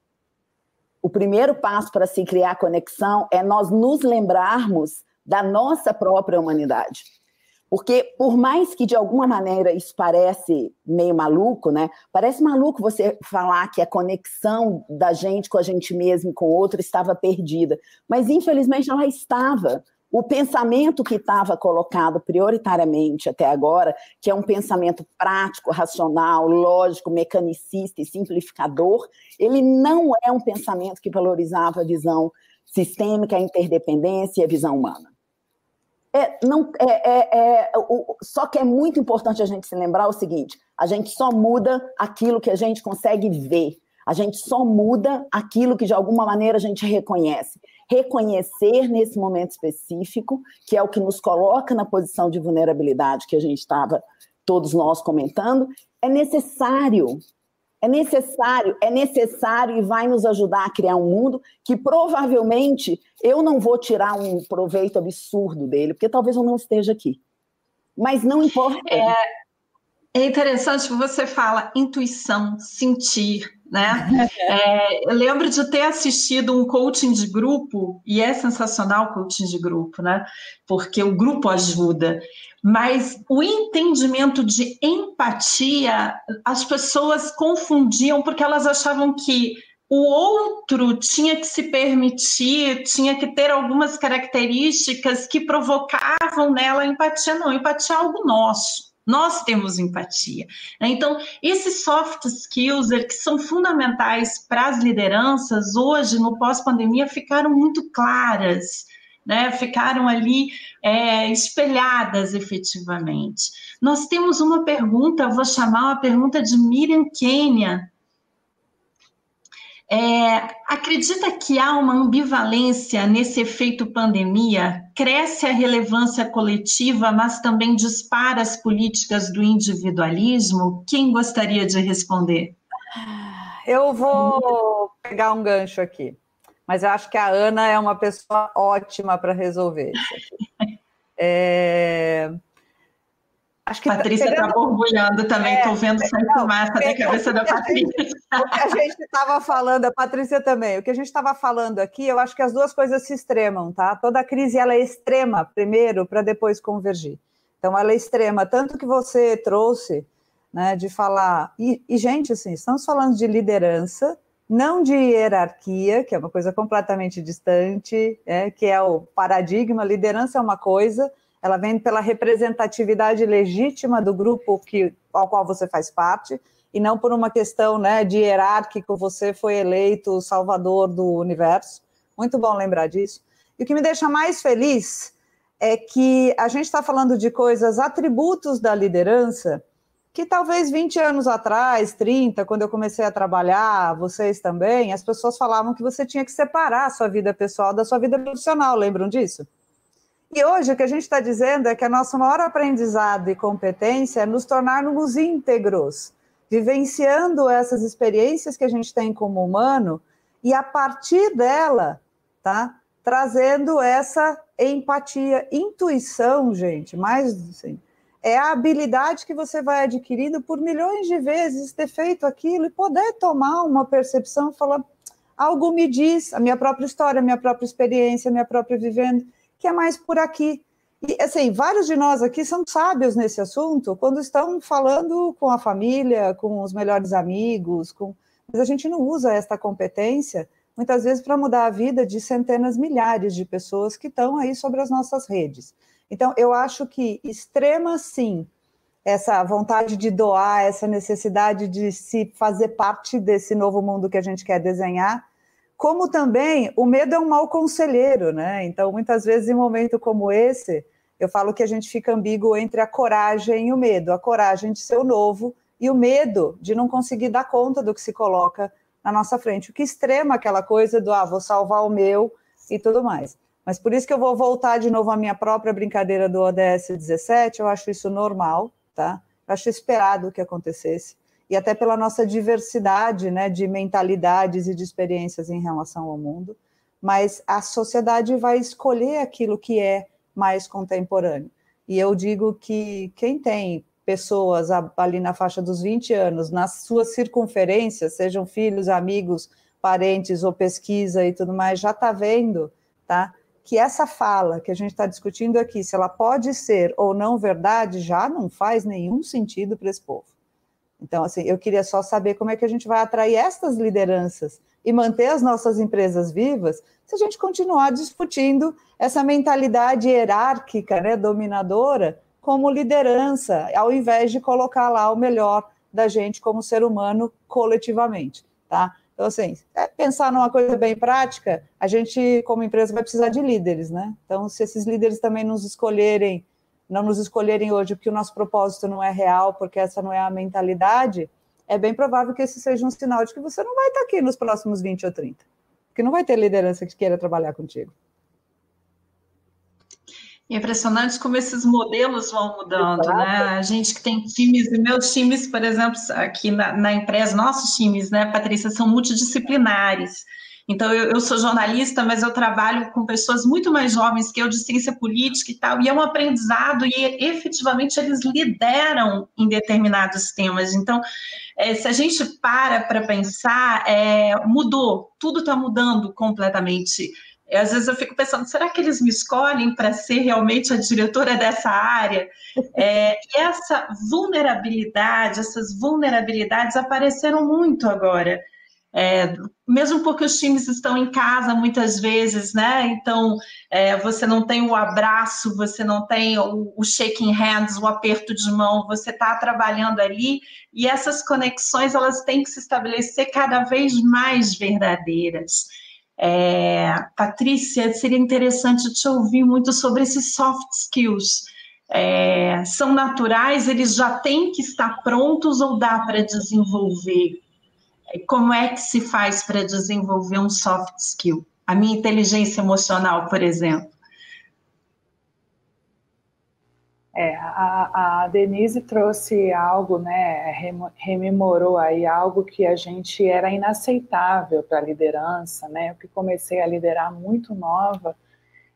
o primeiro passo para se criar conexão é nós nos lembrarmos da nossa própria humanidade. Porque por mais que de alguma maneira isso parece meio maluco, né? Parece maluco você falar que a conexão da gente com a gente mesmo, com o outro, estava perdida. Mas infelizmente ela estava. O pensamento que estava colocado prioritariamente até agora, que é um pensamento prático, racional, lógico, mecanicista e simplificador, ele não é um pensamento que valorizava a visão sistêmica, a interdependência e a visão humana. É, não, é, é, é, o, só que é muito importante a gente se lembrar o seguinte: a gente só muda aquilo que a gente consegue ver, a gente só muda aquilo que de alguma maneira a gente reconhece. Reconhecer nesse momento específico, que é o que nos coloca na posição de vulnerabilidade que a gente estava, todos nós comentando, é necessário é necessário, é necessário e vai nos ajudar a criar um mundo que provavelmente eu não vou tirar um proveito absurdo dele, porque talvez eu não esteja aqui. Mas não importa. É, é interessante você fala intuição, sentir, né? É, eu lembro de ter assistido um coaching de grupo, e é sensacional o coaching de grupo, né? Porque o grupo ajuda. Mas o entendimento de empatia, as pessoas confundiam porque elas achavam que o outro tinha que se permitir, tinha que ter algumas características que provocavam nela empatia. Não, empatia é algo nosso. Nós temos empatia. Né? Então, esses soft skills que são fundamentais para as lideranças, hoje, no pós-pandemia, ficaram muito claras. Né, ficaram ali é, espelhadas efetivamente. Nós temos uma pergunta, vou chamar uma pergunta de Miriam Kenya, é, acredita que há uma ambivalência nesse efeito pandemia? Cresce a relevância coletiva, mas também dispara as políticas do individualismo? Quem gostaria de responder? Eu vou pegar um gancho aqui, mas eu acho que a Ana é uma pessoa ótima para resolver isso aqui. É, Acho que Patrícia está borbulhando também, estou é, vendo sair fumaça da cabeça da Patrícia. O que a gente estava falando, a Patrícia também, o que a gente estava falando aqui, eu acho que as duas coisas se extremam, tá? Toda crise ela é extrema primeiro para depois convergir. Então ela é extrema, tanto que você trouxe, né, de falar. E, e, gente, assim, estamos falando de liderança, não de hierarquia, que é uma coisa completamente distante, é, que é o paradigma, liderança é uma coisa ela vem pela representatividade legítima do grupo que, ao qual você faz parte, e não por uma questão né, de hierárquico, você foi eleito o salvador do universo. Muito bom lembrar disso. E o que me deixa mais feliz é que a gente está falando de coisas, atributos da liderança, que talvez 20 anos atrás, 30, quando eu comecei a trabalhar, vocês também, as pessoas falavam que você tinha que separar a sua vida pessoal da sua vida profissional, lembram disso? E hoje o que a gente está dizendo é que a nossa maior aprendizado e competência é nos tornarmos íntegros, vivenciando essas experiências que a gente tem como humano e a partir dela, tá? Trazendo essa empatia, intuição, gente, mais assim, é a habilidade que você vai adquirindo por milhões de vezes ter feito aquilo e poder tomar uma percepção, falar algo me diz, a minha própria história, a minha própria experiência, a minha própria vivendo que é mais por aqui. E, assim, vários de nós aqui são sábios nesse assunto quando estão falando com a família, com os melhores amigos, com... mas a gente não usa esta competência, muitas vezes, para mudar a vida de centenas, milhares de pessoas que estão aí sobre as nossas redes. Então, eu acho que extrema, sim, essa vontade de doar, essa necessidade de se fazer parte desse novo mundo que a gente quer desenhar, como também o medo é um mau conselheiro, né? Então, muitas vezes, em um momento como esse, eu falo que a gente fica ambíguo entre a coragem e o medo. A coragem de ser o novo e o medo de não conseguir dar conta do que se coloca na nossa frente. O que extrema aquela coisa do, ah, vou salvar o meu e tudo mais. Mas por isso que eu vou voltar de novo à minha própria brincadeira do ODS 17, eu acho isso normal, tá? Eu acho esperado que acontecesse e até pela nossa diversidade né, de mentalidades e de experiências em relação ao mundo, mas a sociedade vai escolher aquilo que é mais contemporâneo. E eu digo que quem tem pessoas ali na faixa dos 20 anos, nas suas circunferências, sejam filhos, amigos, parentes ou pesquisa e tudo mais, já está vendo tá, que essa fala que a gente está discutindo aqui, se ela pode ser ou não verdade, já não faz nenhum sentido para esse povo. Então, assim, eu queria só saber como é que a gente vai atrair estas lideranças e manter as nossas empresas vivas se a gente continuar discutindo essa mentalidade hierárquica, né, dominadora, como liderança, ao invés de colocar lá o melhor da gente como ser humano coletivamente, tá? Então, assim, é pensar numa coisa bem prática, a gente, como empresa, vai precisar de líderes, né? Então, se esses líderes também nos escolherem, não nos escolherem hoje porque o nosso propósito não é real, porque essa não é a mentalidade, é bem provável que esse seja um sinal de que você não vai estar aqui nos próximos 20 ou 30. Porque não vai ter liderança que queira trabalhar contigo. É impressionante como esses modelos vão mudando, Exato. né? A gente que tem times, meus times, por exemplo, aqui na, na, empresa, nossos times, né, Patrícia, são multidisciplinares. Então, eu, eu, sou jornalista, mas eu trabalho com pessoas muito mais jovens que eu, de ciência política e tal, e é um aprendizado, e efetivamente eles lideram em determinados temas. Então, é, se a gente para para pensar, é, mudou, tudo está mudando completamente às vezes eu fico pensando, será que eles me escolhem para ser realmente a diretora dessa área? É, e essa vulnerabilidade, essas vulnerabilidades apareceram muito agora. É, mesmo porque os times estão em casa muitas vezes, né? Então é, você não tem o abraço, você não tem o, o shaking hands, o aperto de mão, você está trabalhando ali e essas conexões elas têm que se estabelecer cada vez mais verdadeiras. É, Patrícia, seria interessante te ouvir muito sobre esses soft skills. É, são naturais, eles já têm que estar prontos ou dá para desenvolver? Como é que se faz para desenvolver um soft skill? A minha inteligência emocional, por exemplo. É, a, a, Denise trouxe algo, né, rememorou aí algo que a gente era inaceitável para a liderança, né, eu que comecei a liderar muito nova,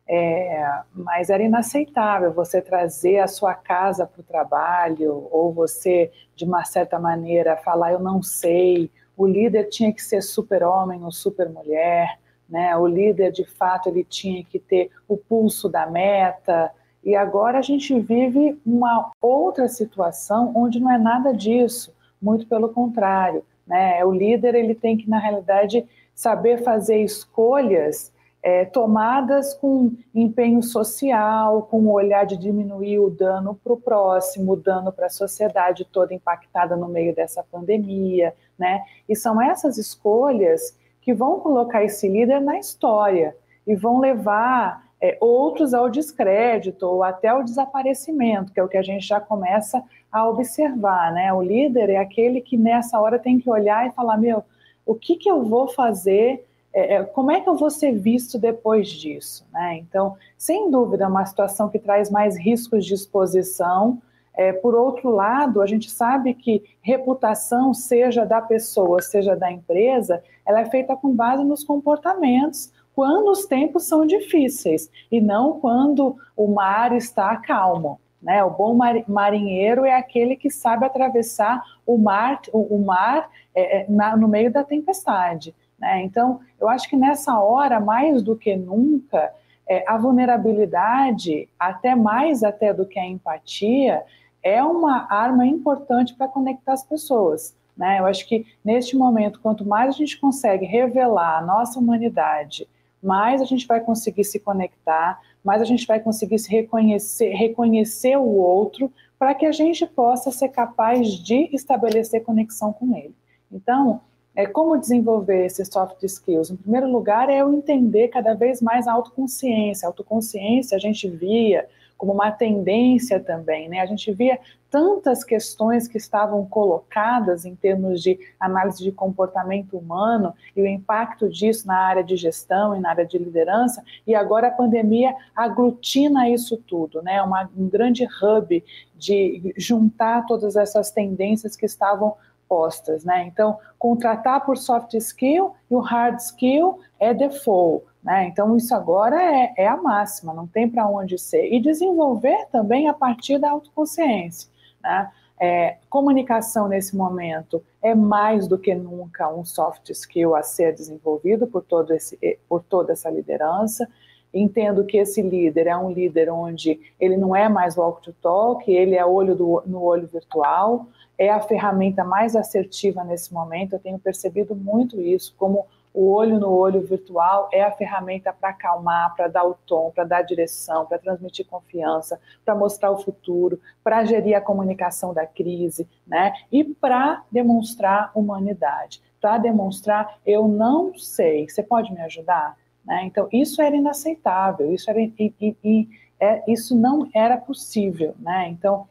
é, mas era inaceitável você trazer a sua casa para o trabalho, ou você, de uma certa maneira, falar eu não sei, o líder tinha que ser super-homem ou super-mulher, né, o líder, de fato, ele tinha que ter o pulso da meta, e agora a gente vive uma outra situação onde não é nada disso, muito pelo contrário. Né? O líder ele tem que, na realidade, saber fazer escolhas é, tomadas com empenho social, com o olhar de diminuir o dano para o próximo, o dano para a sociedade toda impactada no meio dessa pandemia. Né? E são essas escolhas que vão colocar esse líder na história e vão levar é, outros ao descrédito ou até ao desaparecimento, que é o que a gente já começa a observar, né? O líder é aquele que nessa hora tem que olhar e falar, meu, o que, que eu vou fazer, é, é como é que eu vou ser visto depois disso, né? Então, sem dúvida, é uma situação que traz mais riscos de exposição, é, por outro lado, a gente sabe que reputação, seja da pessoa, seja da empresa, ela é feita com base nos comportamentos, quando os tempos são difíceis e não quando o mar está calmo. Né? O bom marinheiro é aquele que sabe atravessar o mar, o, mar é, é, na, no meio da tempestade. Né? Então, eu acho que nessa hora, mais do que nunca, é, a vulnerabilidade, até mais até do que a empatia, é uma arma importante para conectar as pessoas. Né? Eu acho que neste momento, quanto mais a gente consegue revelar a nossa humanidade, mais a gente vai conseguir se conectar, mais a gente vai conseguir se reconhecer, reconhecer o outro, para que a gente possa ser capaz de estabelecer conexão com ele. Então, é, como desenvolver esses soft skills? Em primeiro lugar, é eu entender cada vez mais a autoconsciência. A autoconsciência a gente via como uma tendência também, né? A gente via tantas questões que estavam colocadas em termos de análise de comportamento humano e o impacto disso na área de gestão e na área de liderança, e agora a pandemia aglutina isso tudo, né? Uma, um grande hub de juntar todas essas tendências que estavam postas, né? Então, contratar por soft skill e o hard skill é default. Né? Então, isso agora é, é a máxima, não tem para onde ser. E desenvolver também a partir da autoconsciência. Né? É, comunicação nesse momento é mais do que nunca um soft skill a ser desenvolvido por, todo esse, por toda essa liderança. entendo que esse líder é um líder onde ele não é mais walk to talk, ele é olho do, no olho virtual, é a ferramenta mais assertiva nesse momento. Eu tenho percebido muito isso, como o olho no olho virtual é a ferramenta para acalmar, para dar o tom, para dar direção, para transmitir confiança, para mostrar o futuro, para gerir a comunicação da crise, né? E para demonstrar humanidade, para demonstrar eu não sei, você pode me ajudar? Né? Então isso era inaceitável, isso era e, e, e é, isso não era possível, né? Então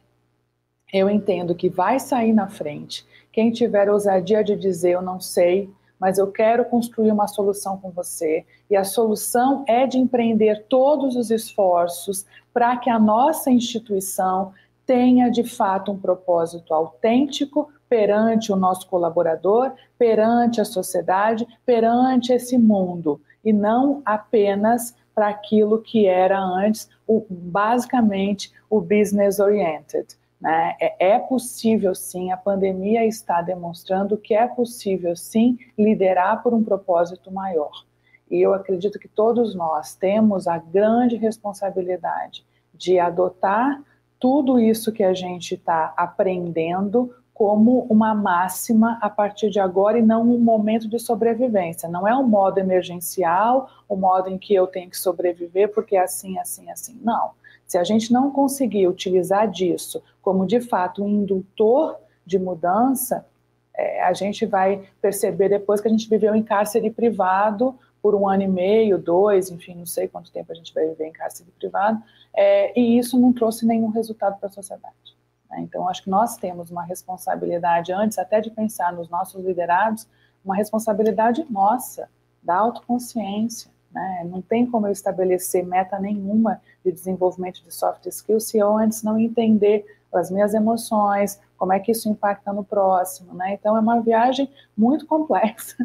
eu entendo que vai sair na frente quem tiver ousadia de dizer eu não sei mas eu quero construir uma solução com você. E a solução é de empreender todos os esforços para que a nossa instituição tenha de fato um propósito autêntico perante o nosso colaborador, perante a sociedade, perante esse mundo, e não apenas para aquilo que era antes, o, basicamente o business oriented. Né? É, é possível sim, a pandemia está demonstrando que é possível sim liderar por um propósito maior. E eu acredito que todos nós temos a grande responsabilidade de adotar tudo isso que a gente está aprendendo como uma máxima a partir de agora e não um momento de sobrevivência. Não é um modo emergencial, o um modo em que eu tenho que sobreviver porque é assim, assim, assim. Não. Se a gente não conseguir utilizar disso como de fato um indutor de mudança, é, a gente vai perceber depois que a gente viveu em cárcere privado por um ano e meio, dois, enfim, não sei quanto tempo a gente vai viver em cárcere privado, é, e isso não trouxe nenhum resultado para a sociedade. Né? Então, acho que nós temos uma responsabilidade, antes até de pensar nos nossos liderados, uma responsabilidade nossa, da autoconsciência, né? Não tem como eu estabelecer meta nenhuma de desenvolvimento de soft skills se eu antes não entender as minhas emoções, como é que isso impacta no próximo. Né? Então, é uma viagem muito complexa.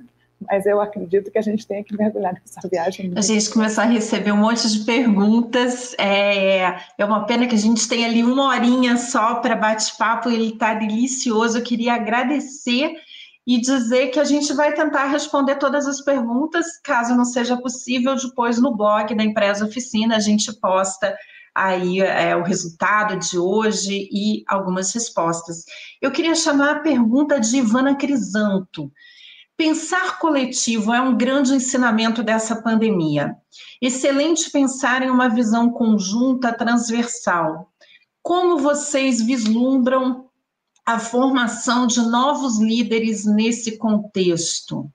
Mas eu acredito que a gente tem que mergulhar nessa viagem. A gente começou a receber um monte de perguntas. É, é uma pena que a gente tem ali uma horinha só para bate-papo, ele está delicioso. Eu queria agradecer e dizer que a gente vai tentar responder todas as perguntas, caso não seja possível, depois no blog da Empresa Oficina a gente posta aí é, o resultado de hoje e algumas respostas. Eu queria chamar a pergunta de Ivana Crisanto. Pensar coletivo é um grande ensinamento dessa pandemia. Excelente pensar em uma visão conjunta, transversal. Como vocês vislumbram a formação de novos líderes nesse contexto?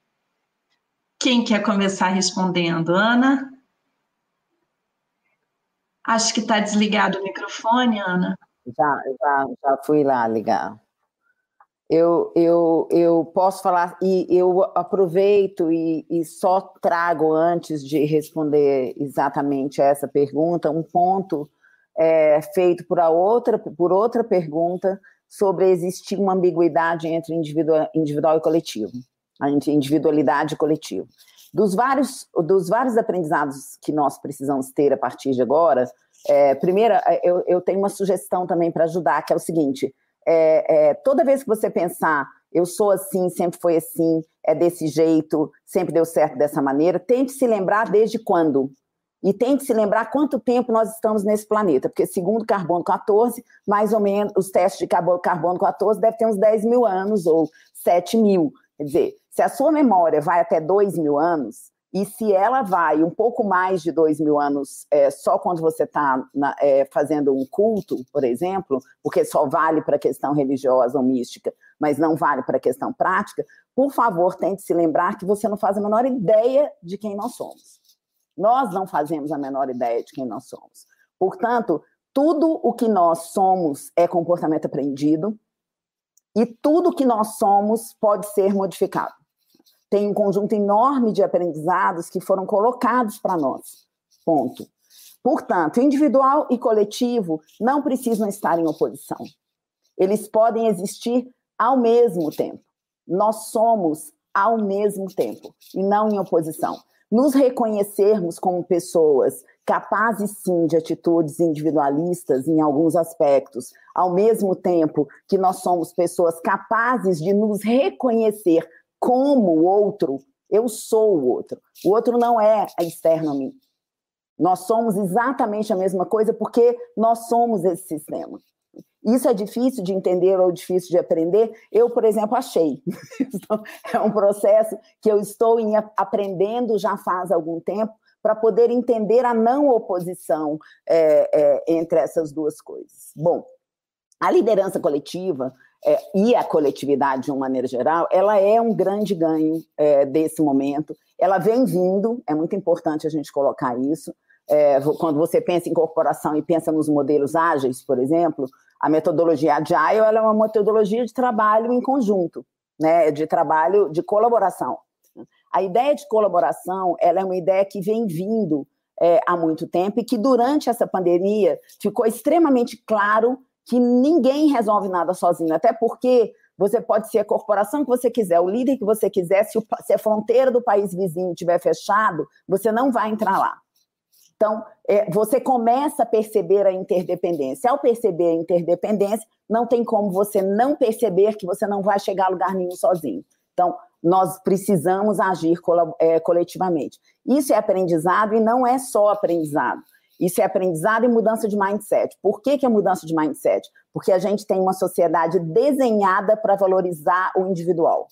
Quem quer começar respondendo? Ana? Acho que está desligado o microfone, Ana. Já, já, já fui lá ligar. Eu, eu, eu posso falar, e eu aproveito e, e só trago, antes de responder exatamente essa pergunta, um ponto é, feito por, outra, por outra pergunta sobre existir uma ambiguidade entre individual, individual e coletivo, entre individualidade e coletivo. Dos vários, dos vários aprendizados que nós precisamos ter a partir de agora, é, primeira, é, eu, eu tenho uma sugestão também para ajudar, que é o seguinte: é, é, toda vez que você pensar, eu sou assim, sempre foi assim, é desse jeito, sempre deu certo dessa maneira, tente se lembrar desde quando e tente se lembrar quanto tempo nós estamos nesse planeta, porque segundo carbono 14, mais ou menos, os testes de carbono 14 devem ter uns 10 mil anos ou 7 mil. Quer dizer, se a sua memória vai até 2 mil anos, e se ela vai um pouco mais de 2 mil anos é, só quando você está é, fazendo um culto, por exemplo, porque só vale para a questão religiosa ou mística, mas não vale para a questão prática, por favor, tente se lembrar que você não faz a menor ideia de quem nós somos. Nós não fazemos a menor ideia de quem nós somos. Portanto, tudo o que nós somos é comportamento aprendido e tudo que nós somos pode ser modificado. Tem um conjunto enorme de aprendizados que foram colocados para nós. Ponto. Portanto, individual e coletivo não precisam estar em oposição. Eles podem existir ao mesmo tempo. Nós somos ao mesmo tempo e não em oposição nos reconhecermos como pessoas capazes sim de atitudes individualistas em alguns aspectos, ao mesmo tempo que nós somos pessoas capazes de nos reconhecer como o outro, eu sou o outro. O outro não é externo a mim. Nós somos exatamente a mesma coisa porque nós somos esse sistema. Isso é difícil de entender ou difícil de aprender? Eu, por exemplo, achei. é um processo que eu estou aprendendo já faz algum tempo para poder entender a não oposição é, é, entre essas duas coisas. Bom, a liderança coletiva é, e a coletividade, de uma maneira geral, ela é um grande ganho é, desse momento. Ela vem vindo, é muito importante a gente colocar isso. É, quando você pensa em corporação e pensa nos modelos ágeis, por exemplo, a metodologia Agile ela é uma metodologia de trabalho em conjunto, né, de trabalho de colaboração. A ideia de colaboração ela é uma ideia que vem vindo é, há muito tempo e que durante essa pandemia ficou extremamente claro que ninguém resolve nada sozinho, até porque você pode ser a corporação que você quiser, o líder que você quiser, se, o, se a fronteira do país vizinho estiver fechado, você não vai entrar lá. Então, é, você começa a perceber a interdependência. Ao perceber a interdependência, não tem como você não perceber que você não vai chegar a lugar nenhum sozinho. Então, nós precisamos agir é, coletivamente. Isso é aprendizado e não é só aprendizado. Isso é aprendizado e mudança de mindset. Por que, que é mudança de mindset? Porque a gente tem uma sociedade desenhada para valorizar o individual.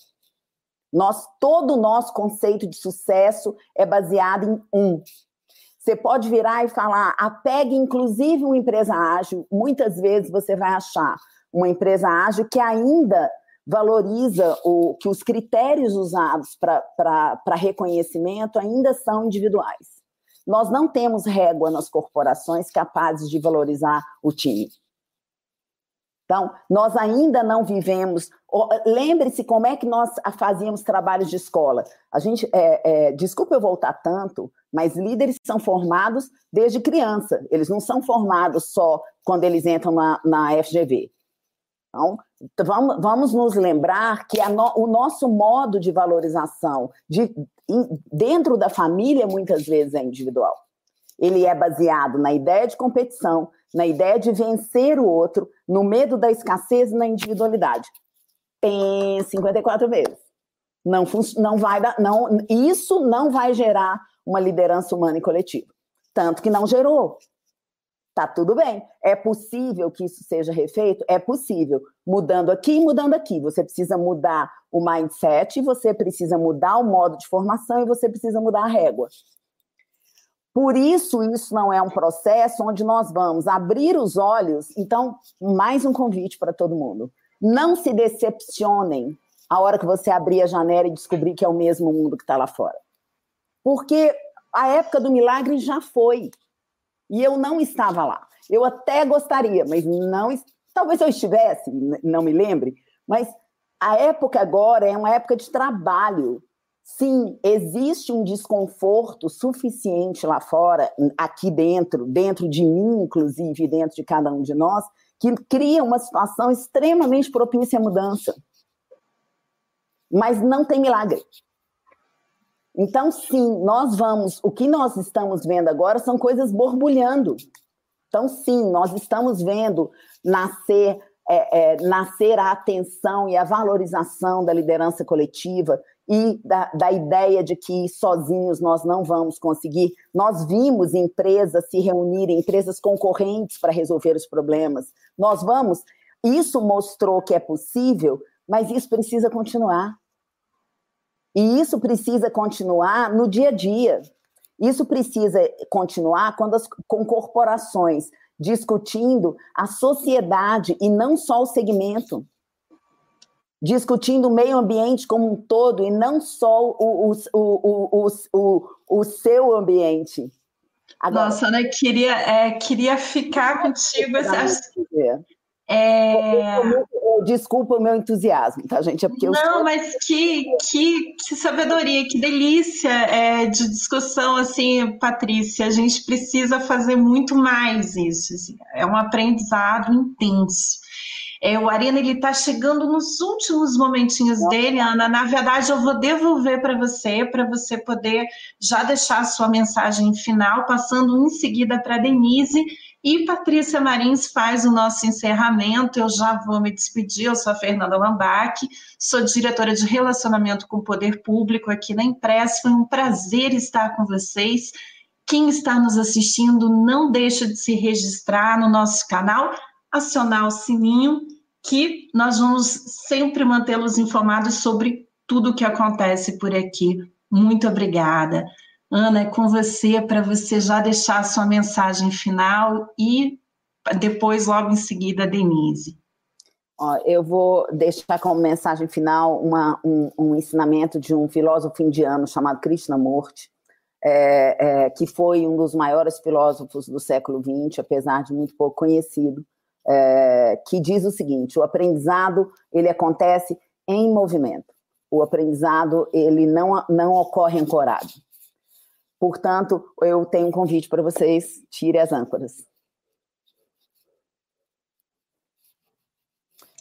Nós, todo o nosso conceito de sucesso é baseado em um, você pode virar e falar, apegue inclusive uma empresa ágil. Muitas vezes você vai achar uma empresa ágil que ainda valoriza o que os critérios usados para reconhecimento ainda são individuais. Nós não temos régua nas corporações capazes de valorizar o time. Então, nós ainda não vivemos. Lembre-se como é que nós fazíamos trabalhos de escola. A gente, é, é, desculpa eu voltar tanto, mas líderes são formados desde criança. Eles não são formados só quando eles entram na, na FGV. Então, vamos, vamos nos lembrar que no, o nosso modo de valorização de, in, dentro da família muitas vezes é individual. Ele é baseado na ideia de competição, na ideia de vencer o outro, no medo da escassez e na individualidade. Tem 54 vezes. Não, não vai dar, não, isso não vai gerar uma liderança humana e coletiva. Tanto que não gerou. Tá tudo bem. É possível que isso seja refeito? É possível. Mudando aqui e mudando aqui. Você precisa mudar o mindset, você precisa mudar o modo de formação e você precisa mudar a régua. Por isso, isso não é um processo onde nós vamos abrir os olhos. Então, mais um convite para todo mundo. Não se decepcionem a hora que você abrir a janela e descobrir que é o mesmo mundo que está lá fora. Porque a época do milagre já foi. E eu não estava lá. Eu até gostaria, mas não. Talvez eu estivesse, não me lembre, mas a época agora é uma época de trabalho. Sim, existe um desconforto suficiente lá fora, aqui dentro, dentro de mim, inclusive, dentro de cada um de nós, que cria uma situação extremamente propícia à mudança. Mas não tem milagre. Então, sim, nós vamos. O que nós estamos vendo agora são coisas borbulhando. Então, sim, nós estamos vendo nascer é, é, nascer a atenção e a valorização da liderança coletiva e da, da, ideia de que sozinhos nós não vamos conseguir. Nós vimos empresas se reunirem, empresas concorrentes para resolver os problemas. Nós vamos. Isso mostrou que é possível, mas isso precisa continuar. E isso precisa continuar no dia a dia. Isso precisa continuar quando as, com corporações discutindo a sociedade e não só o segmento. Discutindo o meio ambiente como um todo e não só o, o, o, o, seu ambiente. Agora, Nossa, Ana, queria, é, queria ficar contigo. É... Desculpa o meu entusiasmo, tá, gente? É porque Não, sou... mas que, que, que sabedoria, que delícia é, de discussão, assim, Patrícia. A gente precisa fazer muito mais isso. Assim, é um aprendizado intenso. É, o Arena ele está chegando nos últimos momentinhos dele, Ana. Na verdade, eu vou devolver para você, para você poder já deixar a sua mensagem final, passando em seguida para Denise e Patrícia Marins faz o nosso encerramento. Eu já vou me despedir. Eu sou a Fernanda Lambac, sou diretora de Relacionamento com o Poder Público aqui na Impress. Foi um prazer estar com vocês. quem está nos assistindo, não deixa de se registrar no nosso canal, acionar o sininho, que nós vamos sempre mantê-los informados sobre tudo o que acontece por aqui. Muito obrigada. Ana, é com você para você já deixar a sua mensagem final e depois, logo em seguida, a Denise. Eu vou deixar como mensagem final uma, um, um, ensinamento de um filósofo indiano chamado Krishnamurti, é, é, que foi um dos maiores filósofos do século XX, apesar de muito pouco conhecido, é, que diz o seguinte: o aprendizado ele acontece em movimento. O aprendizado ele não, não ocorre ancorado. Portanto, eu tenho um convite para vocês: tire as âncoras.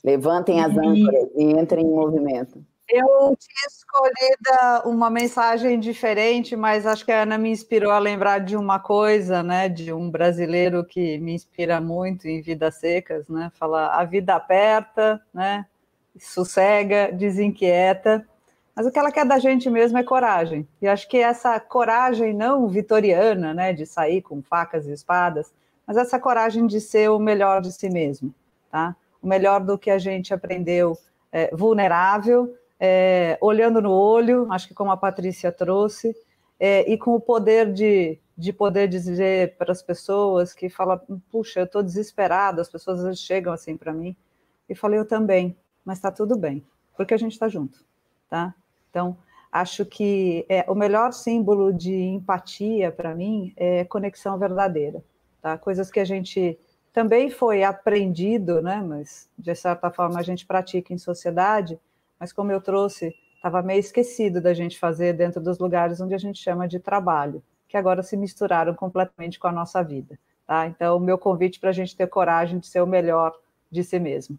Levantem as âncoras e entrem em movimento. Eu tinha escolhido uma mensagem diferente, mas acho que a Ana me inspirou a lembrar de uma coisa, né? De um brasileiro que me inspira muito em Vidas Secas, né? Fala, a vida aperta, né? Sossega, desinquieta. Mas o que ela quer da gente mesmo é coragem. E acho que essa coragem não vitoriana, né? De sair com facas e espadas, mas essa coragem de ser o melhor de si mesmo, tá? o melhor do que a gente aprendeu é, vulnerável, é, olhando no olho, acho que como a Patrícia trouxe, é, e com o poder de, de poder dizer para as pessoas que fala, puxa, eu estou desesperado, as pessoas chegam assim para mim, e falei, eu também, mas está tudo bem, porque a gente está junto, tá? Então, acho que é, o melhor símbolo de empatia para mim é conexão verdadeira, tá? Coisas que a gente também foi aprendido, né, mas de certa forma a gente pratica em sociedade, mas como eu trouxe, estava meio esquecido da gente fazer dentro dos lugares onde a gente chama de trabalho, que agora se misturaram completamente com a nossa vida. Tá? Então, o meu convite para a gente ter coragem de ser o melhor de si mesmo.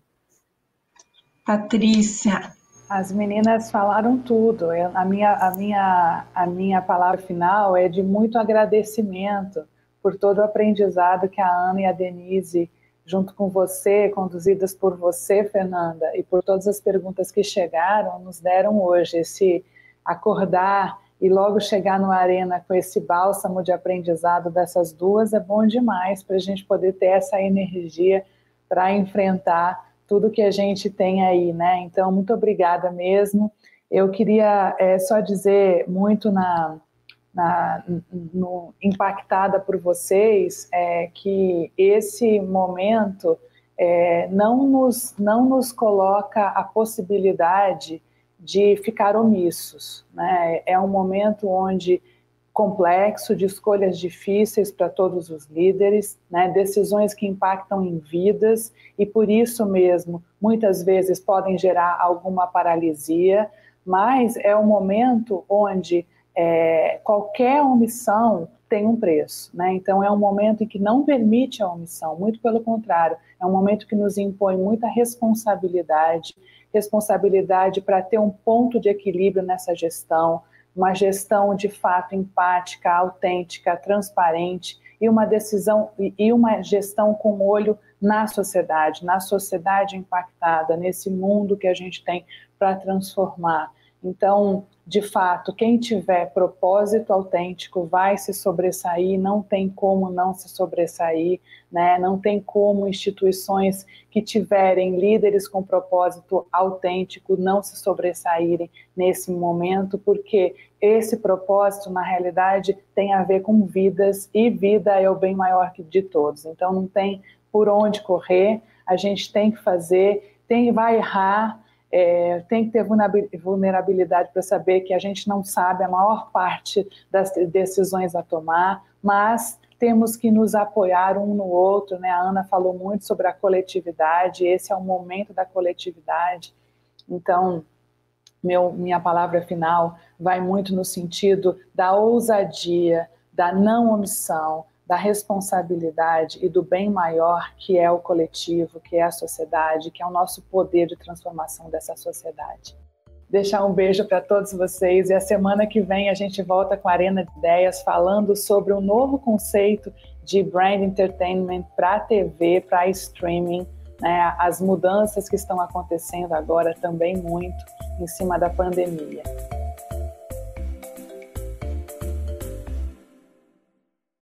Patrícia. As meninas falaram tudo. Eu, a, minha, a, minha, a minha palavra final é de muito agradecimento por todo o aprendizado que a Ana e a Denise, junto com você, conduzidas por você, Fernanda, e por todas as perguntas que chegaram, nos deram hoje. Esse acordar e logo chegar no Arena com esse bálsamo de aprendizado dessas duas é bom demais para a gente poder ter essa energia para enfrentar tudo que a gente tem aí, né? Então, muito obrigada mesmo. Eu queria é, só dizer muito na na, no, impactada por vocês é que esse momento é, não, nos, não nos coloca a possibilidade de ficar omissos. Né? É um momento onde complexo, de escolhas difíceis para todos os líderes, né? decisões que impactam em vidas e por isso mesmo muitas vezes podem gerar alguma paralisia, mas é um momento onde é, qualquer omissão tem um preço, né? Então é um momento em que não permite a omissão, muito pelo contrário, é um momento que nos impõe muita responsabilidade, responsabilidade para ter um ponto de equilíbrio nessa gestão, uma gestão de fato empática, autêntica, transparente e uma decisão e uma gestão com olho na sociedade, na sociedade impactada, nesse mundo que a gente tem para transformar. Então, de fato, quem tiver propósito autêntico vai se sobressair, não tem como não se sobressair, né? não tem como instituições que tiverem líderes com propósito autêntico não se sobressaírem nesse momento, porque esse propósito, na realidade, tem a ver com vidas e vida é o bem maior de todos. Então, não tem por onde correr, a gente tem que fazer, tem, vai errar é, tem que ter vulnerabilidade para saber que a gente não sabe a maior parte das decisões a tomar, mas temos que nos apoiar um no outro, né? A Ana falou muito sobre a coletividade, esse é o momento da coletividade. Então, meu, minha palavra final vai muito no sentido da ousadia, da não omissão, da responsabilidade e do bem maior que é o coletivo, que é a sociedade, que é o nosso poder de transformação dessa sociedade. Deixar um beijo para todos vocês e a semana que vem a gente volta com a Arena de Ideias falando sobre um novo conceito de brand entertainment para TV, para streaming, né? as mudanças que estão acontecendo agora também muito em cima da pandemia.